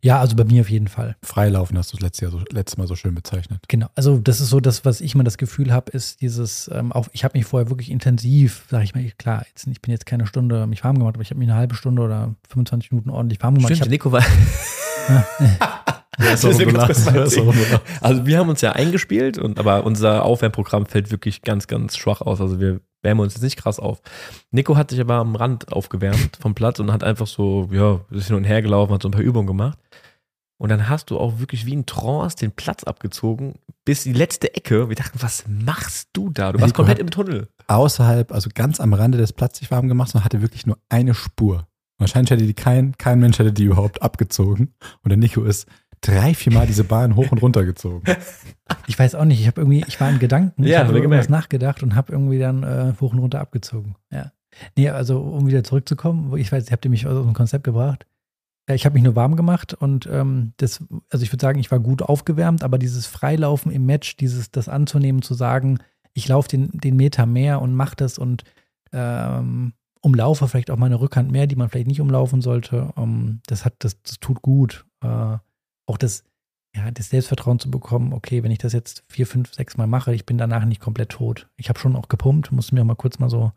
Ja, also bei mir auf jeden Fall. Freilaufen hast du das letzte, Jahr so, letztes Mal so schön bezeichnet. Genau, also das ist so das, was ich mal das Gefühl habe, ist dieses, ähm, auch, ich habe mich vorher wirklich intensiv, sage ich mal, klar, jetzt, ich bin jetzt keine Stunde mich warm gemacht, aber ich habe mich eine halbe Stunde oder 25 Minuten ordentlich warm gemacht. Stimmt, Nico war. also wir haben uns ja eingespielt, und, aber unser Aufwärmprogramm fällt wirklich ganz, ganz schwach aus. Also wir wärmen uns jetzt nicht krass auf. Nico hat sich aber am Rand aufgewärmt vom Platz und hat einfach so, ja, ist hin und her gelaufen, hat so ein paar Übungen gemacht. Und dann hast du auch wirklich wie ein Trance den Platz abgezogen bis die letzte Ecke. Wir dachten, was machst du da? Du warst Nico komplett im Tunnel. Außerhalb, also ganz am Rande des Platzes sich warm gemacht und hatte wirklich nur eine Spur. Wahrscheinlich hätte die kein, kein Mensch hätte die überhaupt abgezogen. Und der Nico ist drei, vier Mal diese Bahn hoch und runter gezogen. Ich weiß auch nicht, ich habe irgendwie, ich war in Gedanken, ja, ich habe irgendwas nachgedacht und habe irgendwie dann äh, hoch und runter abgezogen. Ja. Nee, also um wieder zurückzukommen, ich weiß, habt ihr mich aus dem Konzept gebracht. Ich habe mich nur warm gemacht und ähm, das, also ich würde sagen, ich war gut aufgewärmt, aber dieses Freilaufen im Match, dieses, das anzunehmen, zu sagen, ich laufe den, den Meter mehr und mache das und ähm, umlaufe vielleicht auch meine Rückhand mehr, die man vielleicht nicht umlaufen sollte. Um, ähm, das hat, das, das tut gut. Uh, auch das, ja, das Selbstvertrauen zu bekommen, okay, wenn ich das jetzt vier, fünf, sechs Mal mache, ich bin danach nicht komplett tot. Ich habe schon auch gepumpt, musste mir mal kurz mal so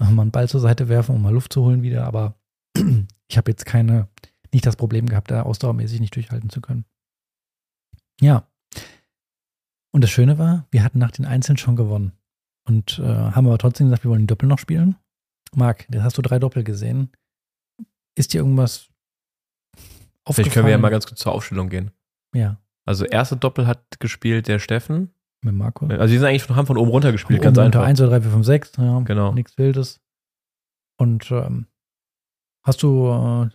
äh, mal einen Ball zur Seite werfen, um mal Luft zu holen wieder, aber ich habe jetzt keine, nicht das Problem gehabt, da ausdauermäßig nicht durchhalten zu können. Ja. Und das Schöne war, wir hatten nach den Einzelnen schon gewonnen. Und äh, haben aber trotzdem gesagt, wir wollen den Doppel noch spielen. Marc, jetzt hast du drei Doppel gesehen. Ist dir irgendwas? Vielleicht können wir ja mal ganz kurz zur Aufstellung gehen. Ja. Also erste Doppel hat gespielt der Steffen. Mit Marco. Also die sind eigentlich von, haben von oben runter gespielt, ganz einfach. 1, 2, 3, 4, 5, 6. Ja, genau. Nichts Wildes. Und ähm, hast du äh,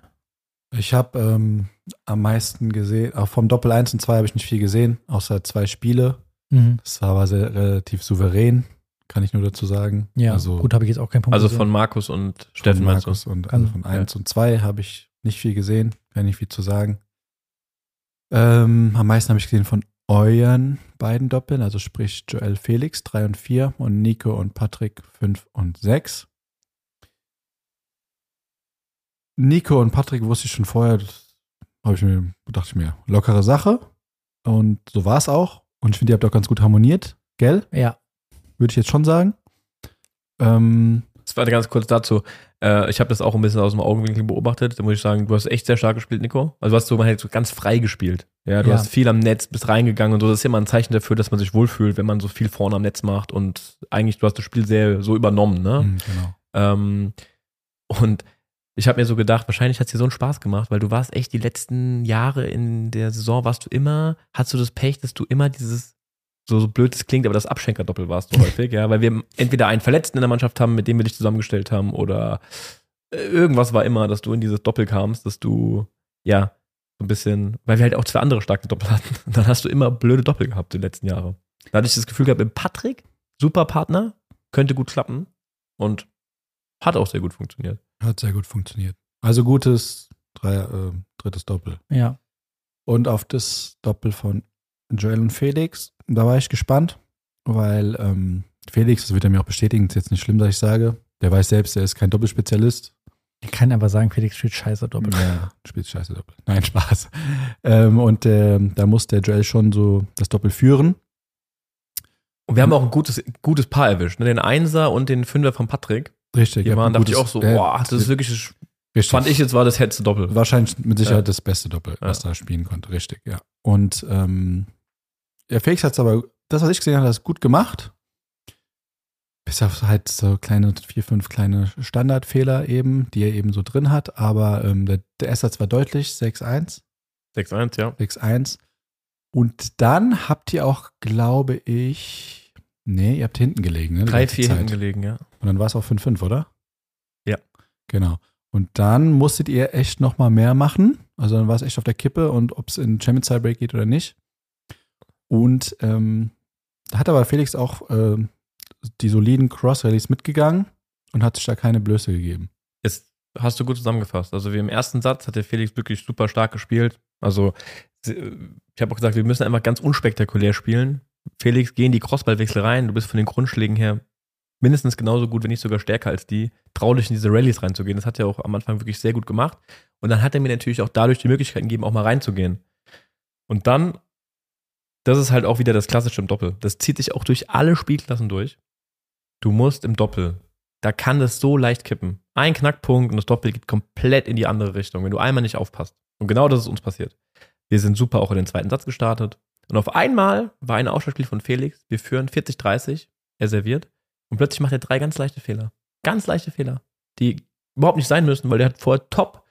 ich habe ähm, am meisten gesehen, auch vom Doppel 1 und 2 habe ich nicht viel gesehen, außer zwei Spiele. Mhm. Das war aber sehr, relativ souverän kann ich nur dazu sagen. Ja, also, gut, habe ich jetzt auch keinen Punkt Also gesehen. von Markus und Steffen von Markus und also von 1 ja. und 2 habe ich nicht viel gesehen, kann nicht viel zu sagen. Ähm, am meisten habe ich gesehen von euren beiden Doppeln, also sprich Joel Felix 3 und 4 und Nico und Patrick 5 und 6. Nico und Patrick wusste ich schon vorher, das habe ich mir, dachte ich mir, lockere Sache. Und so war es auch. Und ich finde, ihr habt auch ganz gut harmoniert, gell? Ja würde ich jetzt schon sagen. Ähm, das war ganz kurz dazu. Äh, ich habe das auch ein bisschen aus dem Augenwinkel beobachtet. Da muss ich sagen, du hast echt sehr stark gespielt, Nico. Also du hast so, man hat so ganz frei gespielt. Ja, du ja. hast viel am Netz, bist reingegangen und so. Das ist immer ein Zeichen dafür, dass man sich wohlfühlt, wenn man so viel vorne am Netz macht und eigentlich, du hast das Spiel sehr so übernommen, ne? Mhm, genau. Ähm, und ich habe mir so gedacht, wahrscheinlich hat es dir so einen Spaß gemacht, weil du warst echt die letzten Jahre in der Saison, warst du immer, hast du das Pech, dass du immer dieses so, so blöd es klingt, aber das Abschenkerdoppel warst du häufig, ja, weil wir entweder einen Verletzten in der Mannschaft haben, mit dem wir dich zusammengestellt haben, oder äh, irgendwas war immer, dass du in dieses Doppel kamst, dass du, ja, so ein bisschen, weil wir halt auch zwei andere starke Doppel hatten. Und dann hast du immer blöde Doppel gehabt die letzten Jahre. Da hatte ich das Gefühl gehabt, mit Patrick, super Partner, könnte gut klappen und hat auch sehr gut funktioniert. Hat sehr gut funktioniert. Also gutes drei, äh, drittes Doppel. Ja. Und auf das Doppel von Joel und Felix da war ich gespannt, weil ähm, Felix, das wird er mir auch bestätigen, ist jetzt nicht schlimm, dass ich sage. Der weiß selbst, er ist kein Doppelspezialist. Ich kann aber sagen, Felix spielt scheiße Doppel. Ja, spielt scheiße Doppel. Nein, Spaß. Ähm, und äh, da muss der Joel schon so das Doppel führen. Und wir haben auch ein gutes, gutes Paar erwischt. Ne? Den Einser und den Fünfer von Patrick. Richtig. Die waren, dachte ich auch so, boah, das ist wirklich, richtig. fand ich jetzt war das letzte Doppel. Wahrscheinlich mit Sicherheit ja. das beste Doppel, was ja. da spielen konnte. Richtig, ja. Und ähm, ja, Felix hat es aber, das, was ich gesehen habe, hat gut gemacht. Bis auf halt so kleine, vier, fünf kleine Standardfehler eben, die er eben so drin hat. Aber ähm, der, der erste Satz war deutlich, 6-1. 6-1, ja. 6-1. Und dann habt ihr auch, glaube ich, nee, ihr habt hinten gelegen, ne? 3-4 hinten gelegen, ja. Und dann war es auch 5-5, oder? Ja. Genau. Und dann musstet ihr echt noch mal mehr machen. Also dann war es echt auf der Kippe und ob es in Champions Break geht oder nicht. Und ähm, hat aber Felix auch äh, die soliden Cross-Rallies mitgegangen und hat sich da keine Blöße gegeben. Es hast du gut zusammengefasst. Also wie im ersten Satz hat der Felix wirklich super stark gespielt. Also ich habe auch gesagt, wir müssen einfach ganz unspektakulär spielen. Felix, geh in die Crossballwechsel rein. Du bist von den Grundschlägen her mindestens genauso gut, wenn nicht sogar stärker als die. Trau dich in diese Rallyes reinzugehen. Das hat er auch am Anfang wirklich sehr gut gemacht. Und dann hat er mir natürlich auch dadurch die Möglichkeit gegeben, auch mal reinzugehen. Und dann, das ist halt auch wieder das Klassische im Doppel. Das zieht sich auch durch alle Spielklassen durch. Du musst im Doppel, da kann das so leicht kippen. Ein Knackpunkt und das Doppel geht komplett in die andere Richtung, wenn du einmal nicht aufpasst. Und genau das ist uns passiert. Wir sind super auch in den zweiten Satz gestartet. Und auf einmal war ein Ausschlagspiel von Felix. Wir führen 40-30. Er serviert. Und plötzlich macht er drei ganz leichte Fehler. Ganz leichte Fehler. Die überhaupt nicht sein müssen, weil der hat vorher top,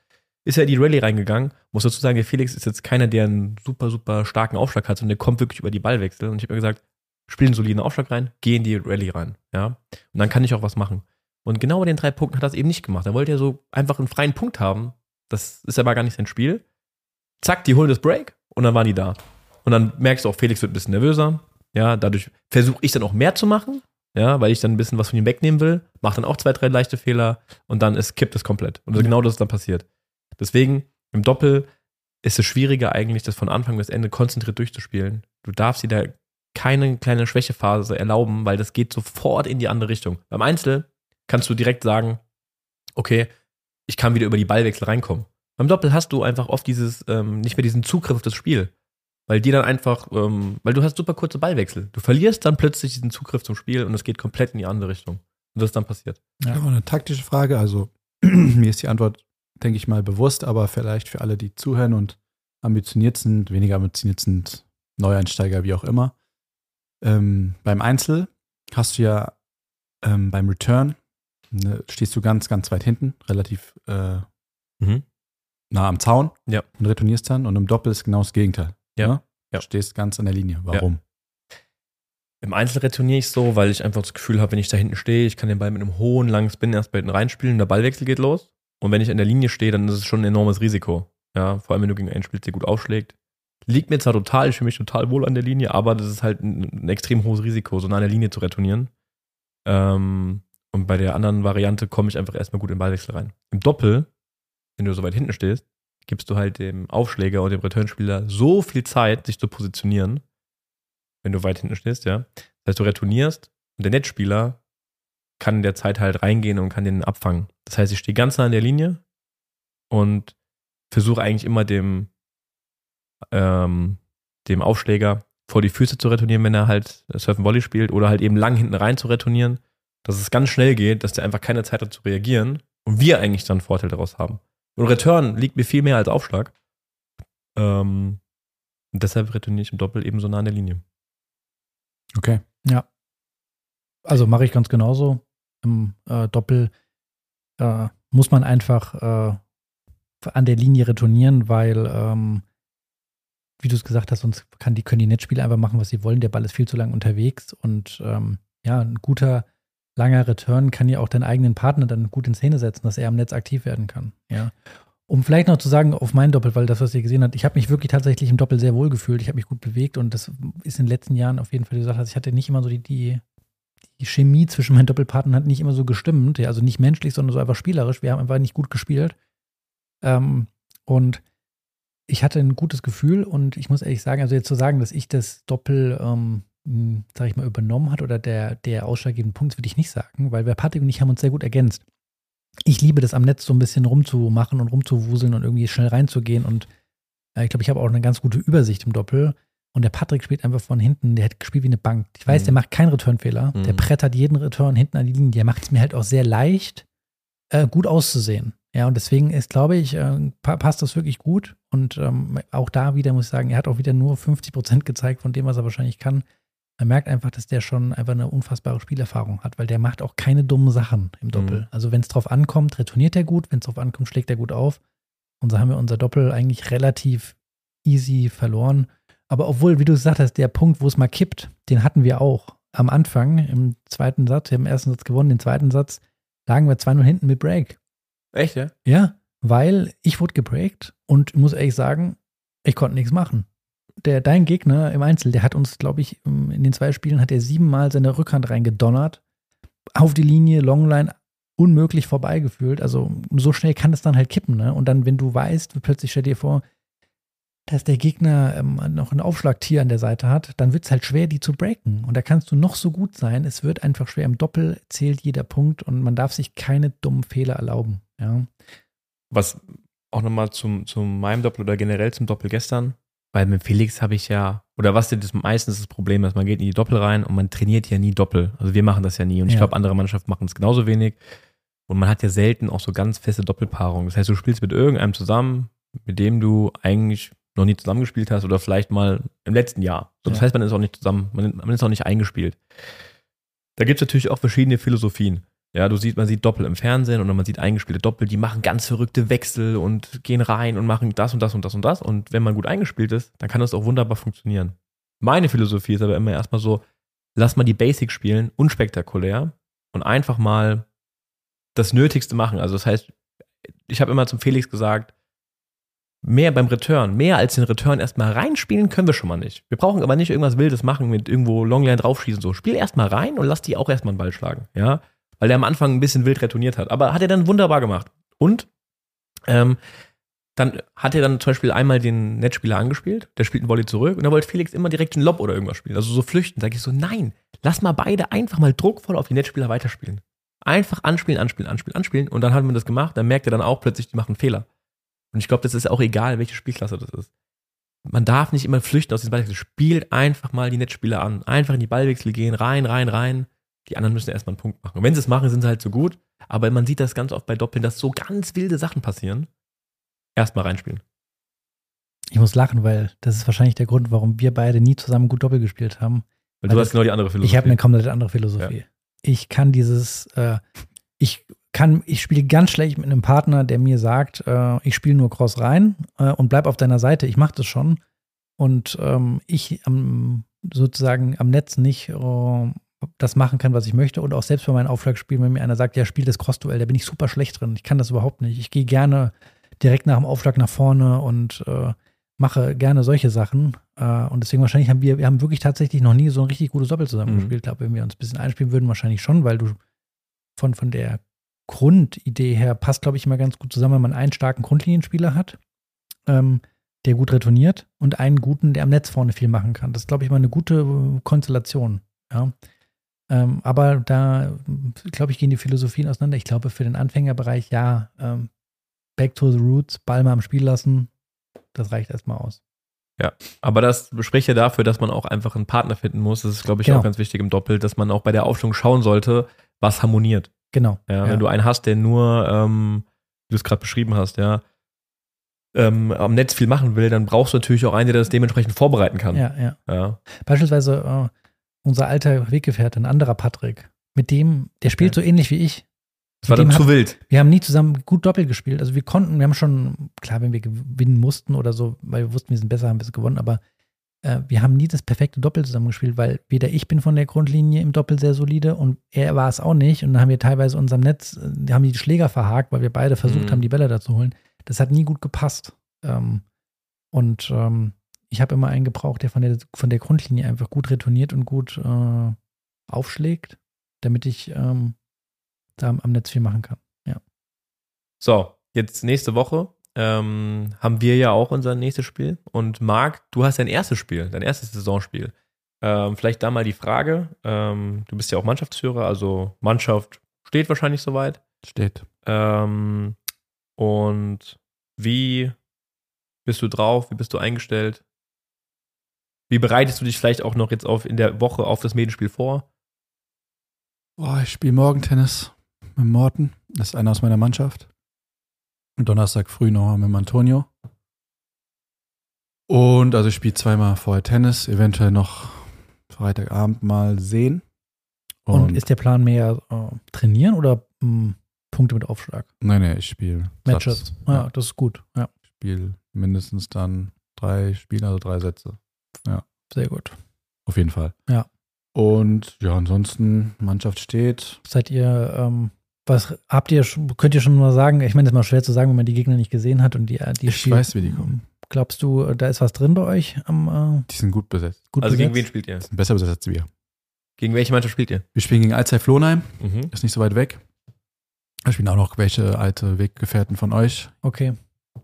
ist er in die Rallye reingegangen. Muss dazu sagen, der Felix ist jetzt keiner, der einen super, super starken Aufschlag hat, sondern der kommt wirklich über die Ballwechsel. Und ich habe mir gesagt, spiel einen soliden Aufschlag rein, geh in die Rallye rein. Ja. Und dann kann ich auch was machen. Und genau bei den drei Punkten hat er es eben nicht gemacht. Er wollte ja so einfach einen freien Punkt haben. Das ist aber gar nicht sein Spiel. Zack, die holen das Break und dann waren die da. Und dann merkst du auch, Felix wird ein bisschen nervöser. Ja, dadurch versuche ich dann auch mehr zu machen, ja, weil ich dann ein bisschen was von ihm wegnehmen will, mache dann auch zwei, drei leichte Fehler und dann ist, kippt es komplett. Und genau das ist dann passiert. Deswegen im Doppel ist es schwieriger eigentlich, das von Anfang bis Ende konzentriert durchzuspielen. Du darfst dir da keine kleine Schwächephase erlauben, weil das geht sofort in die andere Richtung. Beim Einzel kannst du direkt sagen, okay, ich kann wieder über die Ballwechsel reinkommen. Beim Doppel hast du einfach oft dieses, ähm, nicht mehr diesen Zugriff auf das Spiel. Weil die dann einfach, ähm, weil du hast super kurze Ballwechsel. Du verlierst dann plötzlich diesen Zugriff zum Spiel und es geht komplett in die andere Richtung. Und das ist dann passiert. Ja, eine taktische Frage. Also, mir ist die Antwort, denke ich mal, bewusst, aber vielleicht für alle, die zuhören und ambitioniert sind, weniger ambitioniert sind, Neueinsteiger, wie auch immer. Ähm, beim Einzel hast du ja ähm, beim Return, ne, stehst du ganz, ganz weit hinten, relativ äh, mhm. nah am Zaun ja. und retournierst dann. Und im Doppel ist genau das Gegenteil. Ja. Ne? ja. Du stehst ganz an der Linie. Warum? Ja. Im Einzel retourniere ich so, weil ich einfach das Gefühl habe, wenn ich da hinten stehe, ich kann den Ball mit einem hohen, langen Spin erst bei hinten reinspielen, der Ballwechsel geht los. Und wenn ich an der Linie stehe, dann ist es schon ein enormes Risiko. Ja, vor allem wenn du gegen einen spielst, der gut aufschlägt. Liegt mir zwar total, ich fühle mich total wohl an der Linie, aber das ist halt ein, ein extrem hohes Risiko, so nah an der Linie zu retournieren. Ähm, und bei der anderen Variante komme ich einfach erstmal gut in den Ballwechsel rein. Im Doppel, wenn du so weit hinten stehst, gibst du halt dem Aufschläger und dem Returnspieler so viel Zeit, sich zu positionieren, wenn du weit hinten stehst, ja. Das heißt, du retournierst und der Netzspieler kann in der Zeit halt reingehen und kann den abfangen. Das heißt, ich stehe ganz nah an der Linie und versuche eigentlich immer dem, ähm, dem Aufschläger vor die Füße zu retournieren, wenn er halt Surfen Volley spielt oder halt eben lang hinten rein zu retournieren, dass es ganz schnell geht, dass der einfach keine Zeit hat zu reagieren und wir eigentlich dann Vorteil daraus haben. Und Return liegt mir viel mehr als Aufschlag. Ähm, deshalb retourniere ich im Doppel eben so nah an der Linie. Okay. Ja. Also mache ich ganz genauso. Im äh, Doppel äh, muss man einfach äh, an der Linie retournieren, weil, ähm, wie du es gesagt hast, sonst kann die, können die Netzspieler einfach machen, was sie wollen. Der Ball ist viel zu lang unterwegs und ähm, ja, ein guter langer Return kann ja auch deinen eigenen Partner dann gut in Szene setzen, dass er am Netz aktiv werden kann. Ja. Um vielleicht noch zu sagen, auf mein Doppel, weil das, was ihr gesehen habt, ich habe mich wirklich tatsächlich im Doppel sehr wohl gefühlt. Ich habe mich gut bewegt und das ist in den letzten Jahren auf jeden Fall gesagt, also ich hatte nicht immer so die, die, die Chemie zwischen meinen Doppelpartnern hat nicht immer so gestimmt. Ja, also nicht menschlich, sondern so einfach spielerisch. Wir haben einfach nicht gut gespielt. Ähm, und ich hatte ein gutes Gefühl und ich muss ehrlich sagen, also jetzt zu sagen, dass ich das Doppel ähm, sag ich mal, übernommen hat oder der, der ausschlaggebende Punkt, würde ich nicht sagen, weil wir Patrick und ich haben uns sehr gut ergänzt. Ich liebe das am Netz so ein bisschen rumzumachen und rumzuwuseln und irgendwie schnell reinzugehen und äh, ich glaube, ich habe auch eine ganz gute Übersicht im Doppel. Und der Patrick spielt einfach von hinten, der hat gespielt wie eine Bank. Ich weiß, mhm. der macht keinen Returnfehler. Mhm. Der brettert jeden Return hinten an die Linie. Der macht es mir halt auch sehr leicht, äh, gut auszusehen. Ja, und deswegen ist, glaube ich, äh, passt das wirklich gut. Und ähm, auch da wieder muss ich sagen, er hat auch wieder nur 50 Prozent gezeigt von dem, was er wahrscheinlich kann man merkt einfach, dass der schon einfach eine unfassbare Spielerfahrung hat, weil der macht auch keine dummen Sachen im Doppel. Mhm. Also wenn es drauf ankommt, retourniert er gut, wenn es drauf ankommt, schlägt er gut auf. Und so haben wir unser Doppel eigentlich relativ easy verloren. Aber obwohl, wie du gesagt hast, der Punkt, wo es mal kippt, den hatten wir auch am Anfang im zweiten Satz. Wir haben im ersten Satz gewonnen, den zweiten Satz lagen wir 2-0 hinten mit Break. Echt, ja? Ja, weil ich wurde gebreakt und muss ehrlich sagen, ich konnte nichts machen der, dein Gegner im Einzel, der hat uns, glaube ich, in den zwei Spielen hat er siebenmal seine Rückhand reingedonnert. Auf die Linie, Longline, unmöglich vorbeigefühlt. Also so schnell kann es dann halt kippen. Ne? Und dann, wenn du weißt, plötzlich stell dir vor, dass der Gegner ähm, noch ein Aufschlagtier an der Seite hat, dann wird es halt schwer, die zu breaken. Und da kannst du noch so gut sein. Es wird einfach schwer. Im Doppel zählt jeder Punkt und man darf sich keine dummen Fehler erlauben. Ja. Was auch nochmal zum, zum meinem Doppel oder generell zum Doppel gestern, weil mit Felix habe ich ja, oder was das meistens das Problem ist, man geht in die Doppel rein und man trainiert ja nie Doppel. Also wir machen das ja nie. Und ich glaube, andere Mannschaften machen es genauso wenig. Und man hat ja selten auch so ganz feste Doppelpaarungen. Das heißt, du spielst mit irgendeinem zusammen, mit dem du eigentlich noch nie zusammengespielt hast oder vielleicht mal im letzten Jahr. So, das ja. heißt, man ist auch nicht zusammen, man, man ist auch nicht eingespielt. Da gibt es natürlich auch verschiedene Philosophien. Ja, du siehst, man sieht Doppel im Fernsehen und man sieht eingespielte Doppel, die machen ganz verrückte Wechsel und gehen rein und machen das und das und das und das. Und wenn man gut eingespielt ist, dann kann das auch wunderbar funktionieren. Meine Philosophie ist aber immer erstmal so, lass mal die Basics spielen, unspektakulär und einfach mal das Nötigste machen. Also das heißt, ich habe immer zum Felix gesagt, mehr beim Return, mehr als den Return erstmal reinspielen können wir schon mal nicht. Wir brauchen aber nicht irgendwas Wildes machen mit irgendwo Longline draufschießen. So, spiel erstmal rein und lass die auch erstmal einen Ball schlagen. Ja, weil der am Anfang ein bisschen wild retourniert hat. Aber hat er dann wunderbar gemacht. Und ähm, dann hat er dann zum Beispiel einmal den Netzspieler angespielt, der spielt einen Volley zurück und dann wollte Felix immer direkt einen Lob oder irgendwas spielen. Also so flüchten. Sag ich so, nein, lass mal beide einfach mal druckvoll auf die Netzspieler weiterspielen. Einfach anspielen, anspielen, anspielen, anspielen. Und dann haben wir das gemacht. Dann merkt er dann auch plötzlich, die machen Fehler. Und ich glaube, das ist auch egal, welche Spielklasse das ist. Man darf nicht immer flüchten aus diesem Ballwechsel. Spielt einfach mal die Netzspieler an. Einfach in die Ballwechsel gehen, rein, rein, rein. Die anderen müssen erstmal einen Punkt machen. Und wenn sie es machen, sind sie halt so gut. Aber man sieht das ganz oft bei Doppeln, dass so ganz wilde Sachen passieren. Erstmal reinspielen. Ich muss lachen, weil das ist wahrscheinlich der Grund, warum wir beide nie zusammen gut Doppel gespielt haben. Weil, weil du hast genau die andere Philosophie. Ich habe eine komplett andere Philosophie. Ja. Ich kann dieses, äh, ich kann, ich spiele ganz schlecht mit einem Partner, der mir sagt, äh, ich spiele nur Cross rein äh, und bleib auf deiner Seite, ich mache das schon. Und ähm, ich am, sozusagen am Netz nicht äh, das machen kann, was ich möchte. Und auch selbst bei meinen Aufschlagspielen, wenn mir einer sagt, ja, spiel das Cross-Duell, da bin ich super schlecht drin. Ich kann das überhaupt nicht. Ich gehe gerne direkt nach dem Aufschlag nach vorne und äh, mache gerne solche Sachen. Äh, und deswegen wahrscheinlich haben wir, wir haben wirklich tatsächlich noch nie so ein richtig gutes Doppel zusammengespielt. Mhm. Ich glaube, wenn wir uns ein bisschen einspielen würden, wahrscheinlich schon, weil du von, von der Grundidee her passt, glaube ich, immer ganz gut zusammen, wenn man einen starken Grundlinienspieler hat, ähm, der gut retourniert und einen guten, der am Netz vorne viel machen kann. Das ist, glaube ich, mal eine gute äh, Konstellation. Ja. Ähm, aber da, glaube ich, gehen die Philosophien auseinander. Ich glaube, für den Anfängerbereich, ja, ähm, back to the roots, Ball mal am Spiel lassen, das reicht erstmal aus. Ja, aber das spricht ja dafür, dass man auch einfach einen Partner finden muss. Das ist, glaube ich, genau. auch ganz wichtig im Doppel, dass man auch bei der Aufstellung schauen sollte, was harmoniert. Genau. Ja, wenn du einen hast, der nur, ähm, wie du es gerade beschrieben hast, ja, ähm, am Netz viel machen will, dann brauchst du natürlich auch einen, der das dementsprechend vorbereiten kann. Ja, ja. ja. Beispielsweise äh, unser alter Weggefährte, ein anderer Patrick, mit dem, der spielt ja. so ähnlich wie ich. Das war dann zu haben, wild. Wir haben nie zusammen gut Doppel gespielt. Also wir konnten, wir haben schon, klar, wenn wir gewinnen mussten oder so, weil wir wussten, wir sind besser, haben wir es gewonnen, aber äh, wir haben nie das perfekte Doppel zusammengespielt, weil weder ich bin von der Grundlinie im Doppel sehr solide und er war es auch nicht. Und dann haben wir teilweise unserem Netz, äh, haben die Schläger verhakt, weil wir beide versucht mhm. haben, die Bälle da zu holen. Das hat nie gut gepasst. Ähm, und ähm, ich habe immer einen gebraucht, der von der, von der Grundlinie einfach gut retourniert und gut äh, aufschlägt, damit ich ähm, da am Netz viel machen kann. Ja. So, jetzt nächste Woche ähm, haben wir ja auch unser nächstes Spiel. Und Marc, du hast dein erstes Spiel, dein erstes Saisonspiel. Ähm, vielleicht da mal die Frage. Ähm, du bist ja auch Mannschaftsführer, also Mannschaft steht wahrscheinlich soweit. Steht. Ähm, und wie bist du drauf? Wie bist du eingestellt? Wie bereitest du dich vielleicht auch noch jetzt auf in der Woche auf das Medienspiel vor? Boah, ich spiele morgen Tennis mit Morten. Das ist einer aus meiner Mannschaft. Donnerstag früh noch mit Antonio. Und also ich spiele zweimal vorher Tennis, eventuell noch Freitagabend mal sehen. Und, Und ist der Plan mehr äh, trainieren oder mh, hm, Punkte mit Aufschlag? Nein, nein, ich spiele Matches. Ja, ja, das ist gut. Ja. Ich spiele mindestens dann drei Spiele, also drei Sätze. Ja. Sehr gut. Auf jeden Fall. Ja. Und ja, ansonsten, Mannschaft steht. Seid ihr ähm, was habt ihr, könnt ihr schon mal sagen, ich meine, das ist mal schwer zu sagen, wenn man die Gegner nicht gesehen hat und die, die Ich Spiel, weiß, wie die kommen. Glaubst du, da ist was drin bei euch? Am, äh, die sind gut besetzt. Gut also besetzt? gegen wen spielt ihr? Die sind besser besetzt als wir. Gegen welche Mannschaft spielt ihr? Wir spielen gegen Alzey Flohnheim. Mhm. Ist nicht so weit weg. Da spielen auch noch welche alte Weggefährten von euch. Okay.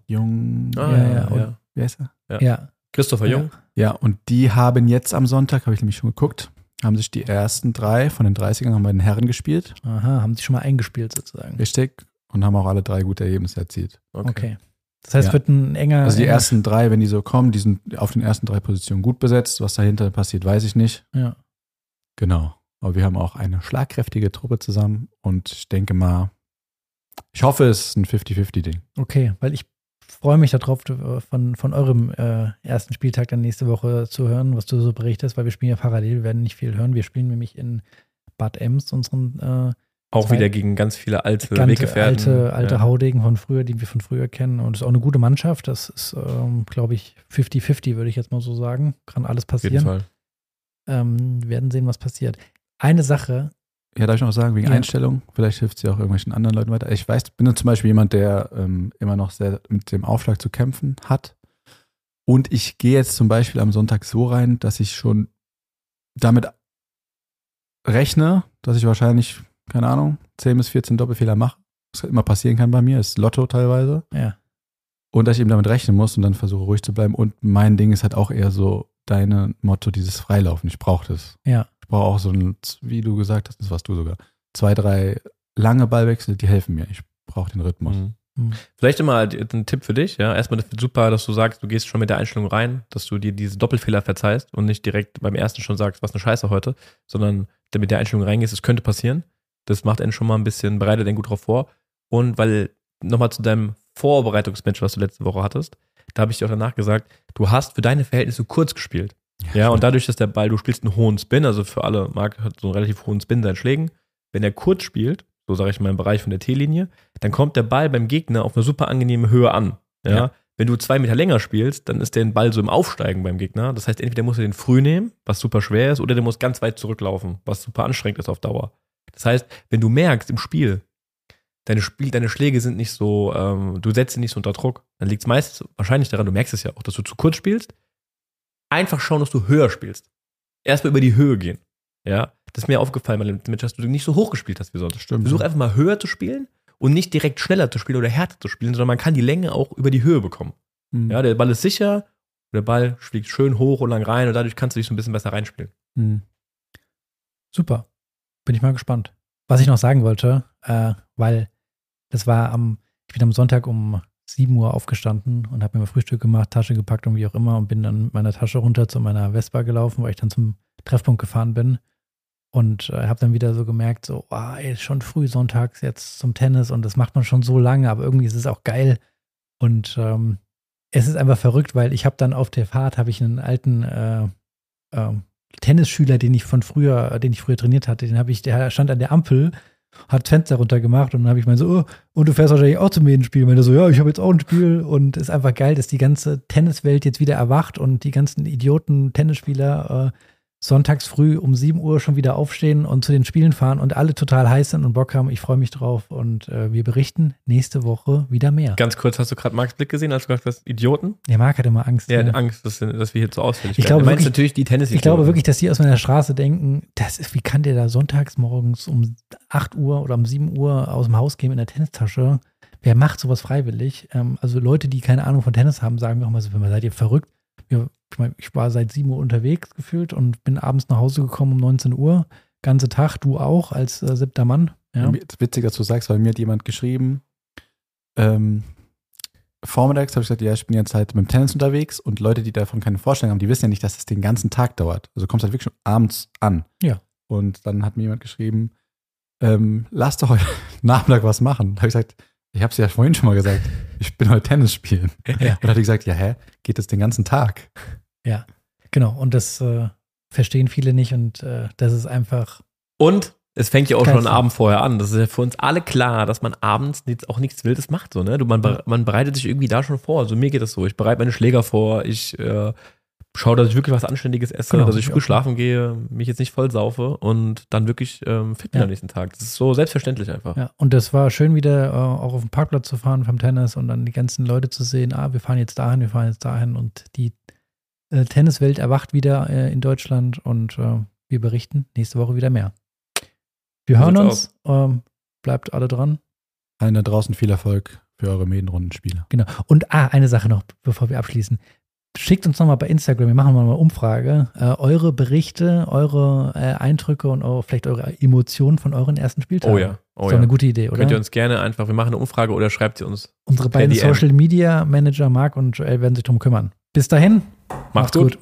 Jung. Ah, ja, ja, und, Wie heißt er? Ja. Ja. Christopher Jung. Ja, und die haben jetzt am Sonntag, habe ich nämlich schon geguckt, haben sich die ersten drei von den 30ern haben bei den Herren gespielt. Aha, haben sie schon mal eingespielt sozusagen. Richtig. Und haben auch alle drei gute Ergebnisse erzielt. Okay. Das heißt, Ja. wird ein enger. Also die enger- ersten drei, wenn die so kommen, die sind auf den ersten drei Positionen gut besetzt. Was dahinter passiert, weiß ich nicht. Ja. Genau. Aber wir haben auch eine schlagkräftige Truppe zusammen und ich denke mal, ich hoffe, es ist ein 50-50-Ding. Okay, weil ich freue mich darauf, äh, von, von eurem äh, ersten Spieltag dann nächste Woche zu hören, was du so berichtest, weil wir spielen ja parallel, wir werden nicht viel hören. Wir spielen nämlich in Bad Ems, unseren äh, Auch Zwei- wieder gegen ganz viele alte ganz Weggefährten. alte, alte ja. Haudegen von früher, die wir von früher kennen. Und es ist auch eine gute Mannschaft. Das ist, ähm, glaube ich, 50-50, würde ich jetzt mal so sagen. Kann alles Auf jeden passieren. Fall. Ähm, wir werden sehen, was passiert. Eine Sache, Ja, darf ich noch sagen, wegen Ja. Einstellung, vielleicht hilft sie auch irgendwelchen anderen Leuten weiter. Ich weiß, bin zum Beispiel jemand, der ähm, immer noch sehr mit dem Aufschlag zu kämpfen hat. Und ich gehe jetzt zum Beispiel am Sonntag so rein, dass ich schon damit rechne, dass ich wahrscheinlich, keine Ahnung, 10 bis 14 Doppelfehler mache. Was immer passieren kann bei mir, ist Lotto teilweise. ja, Und dass ich eben damit rechnen muss und dann versuche ruhig zu bleiben. Und mein Ding ist halt auch eher so deine Motto, dieses Freilaufen. Ich brauche das. Ja. Ich brauche auch so ein, wie du gesagt hast, das warst du sogar, zwei, drei lange Ballwechsel, die helfen mir. Ich brauche den Rhythmus. Mhm. Mhm. Vielleicht immer ein Tipp für dich, ja. Erstmal das wird super, dass du sagst, du gehst schon mit der Einstellung rein, dass du dir diese Doppelfehler verzeihst und nicht direkt beim ersten schon sagst, was eine Scheiße heute, sondern mit der Einstellung reingehst, es könnte passieren. Das macht einen schon mal ein bisschen, bereitet einen gut drauf vor. Und weil, nochmal zu deinem Vorbereitungsmatch, was du letzte Woche hattest, da habe ich dir auch danach gesagt, du hast für deine Verhältnisse kurz gespielt. Ja, und dadurch, dass der Ball, du spielst einen hohen Spin, also für alle, Marc hat so einen relativ hohen Spin in seinen Schlägen. Wenn er kurz spielt, so sage ich mal im Bereich von der T-Linie, dann kommt der Ball beim Gegner auf eine super angenehme Höhe an. Ja? Ja. Wenn du zwei Meter länger spielst, dann ist der Ball so im Aufsteigen beim Gegner. Das heißt, entweder muss er den früh nehmen, was super schwer ist, oder der muss ganz weit zurücklaufen, was super anstrengend ist auf Dauer. Das heißt, wenn du merkst im Spiel, deine, Spiel, deine Schläge sind nicht so, ähm, du setzt sie nicht so unter Druck, dann liegt es meist wahrscheinlich daran, du merkst es ja auch, dass du zu kurz spielst. Einfach schauen, dass du höher spielst. Erstmal über die Höhe gehen. Ja, das ist mir aufgefallen, weil Match, dass du nicht so hoch gespielt hast wie sonst. Stimmt. Versuch einfach mal höher zu spielen und nicht direkt schneller zu spielen oder härter zu spielen, sondern man kann die Länge auch über die Höhe bekommen. Mhm. Ja, der Ball ist sicher, der Ball fliegt schön hoch und lang rein und dadurch kannst du dich so ein bisschen besser reinspielen. Mhm. super. Bin ich mal gespannt. Was ich noch sagen wollte, äh, weil das war am, ich bin am Sonntag um 7 Uhr aufgestanden und habe mir mal Frühstück gemacht, Tasche gepackt und wie auch immer und bin dann mit meiner Tasche runter zu meiner Vespa gelaufen, weil ich dann zum Treffpunkt gefahren bin. Und äh, habe dann wieder so gemerkt, so, ah, ey, schon früh sonntags jetzt zum Tennis und das macht man schon so lange, aber irgendwie ist es auch geil. Und ähm, es ist einfach verrückt, weil ich habe dann auf der Fahrt, habe ich einen alten äh, ähm, Tennisschüler, den ich von früher, den ich früher trainiert hatte, den habe ich, der stand an der Ampel, hat Fenster runtergemacht und dann habe ich mal so, oh, und du fährst wahrscheinlich auch zum Medienspiel. Und er so, ja, ich habe jetzt auch ein Spiel und ist einfach geil, dass die ganze Tenniswelt jetzt wieder erwacht und die ganzen Idioten Tennisspieler äh, sonntags früh um 7 Uhr schon wieder aufstehen und zu den Spielen fahren und alle total heiß sind und Bock haben. Ich freue mich drauf und äh, wir berichten nächste Woche wieder mehr. Ganz kurz, hast du gerade Marks Blick gesehen, als du gesagt hast, Idioten? Der Marc hat immer Angst. Ja, ne? Angst, dass, dass wir hier zu ausfällig Ich werden. glaube Du meinst wirklich- natürlich die tennis Ich glaube wirklich, dass die aus meiner Straße denken, das ist, wie kann der da sonntags morgens um 8 Uhr oder um 7 Uhr aus dem Haus gehen in der Tennistasche? Wer macht sowas freiwillig? Ähm, also Leute, die keine Ahnung von Tennis haben, sagen mir auch mal so, seid ihr verrückt? Ja, ich, mein, ich war seit 7 Uhr unterwegs gefühlt und bin abends nach Hause gekommen um 19 Uhr. Ganze Tag, du auch als äh, siebter Mann. Ja. Witzig, dass du sagst, weil mir hat jemand geschrieben, ähm, vormittags habe ich gesagt, ja, ich bin jetzt halt mit dem Tennis unterwegs und Leute, die davon keine Vorstellung haben, die wissen ja nicht, dass es den ganzen Tag dauert. Also du kommst halt wirklich schon abends an. Ja. Und dann hat mir jemand geschrieben, ähm, lass doch heute Nachmittag was machen. Da habe ich gesagt, ich habe es ja vorhin schon mal gesagt, ich bin heute Tennis spielen. Ja. Und dann hat er gesagt, ja, hä, geht das den ganzen Tag? Genau, und das äh, verstehen viele nicht und äh, das ist einfach, Und es fängt ja auch schon am Abend vorher an. Das ist ja für uns alle klar, dass man abends nicht, auch nichts Wildes macht. So, ne? du, man, man bereitet sich irgendwie da schon vor. Also mir geht das so. Ich bereite meine Schläger vor. Ich äh, schaue, dass ich wirklich was Anständiges esse, Genau, dass ich ich früh schlafen gehe, mich jetzt nicht voll saufe und dann wirklich ähm, fit bin Ja. am nächsten Tag. Das ist so selbstverständlich einfach. Ja, und das war schön wieder äh, auch auf dem Parkplatz zu fahren vom Tennis und dann die ganzen Leute zu sehen, ah, wir fahren jetzt dahin, wir fahren jetzt dahin und die äh, Tenniswelt erwacht wieder äh, in Deutschland und äh, wir berichten nächste Woche wieder mehr. Wir hören uns, ähm, bleibt alle dran Allen da draußen viel Erfolg für eure Medienrundenspiele. Genau. Und ah, eine Sache noch, bevor wir abschließen. Schickt uns nochmal bei Instagram, wir machen mal eine Umfrage, äh, eure Berichte, eure äh, Eindrücke und eure, vielleicht eure Emotionen von euren ersten Spieltagen. Oh ja. Oh ist ja. doch eine gute Idee, oder? Könnt ihr uns gerne einfach, wir machen eine Umfrage oder schreibt sie uns. Unsere beiden DM. Social Media Manager, Marc und Joel, werden sich drum kümmern. Bis dahin, Macht's gut.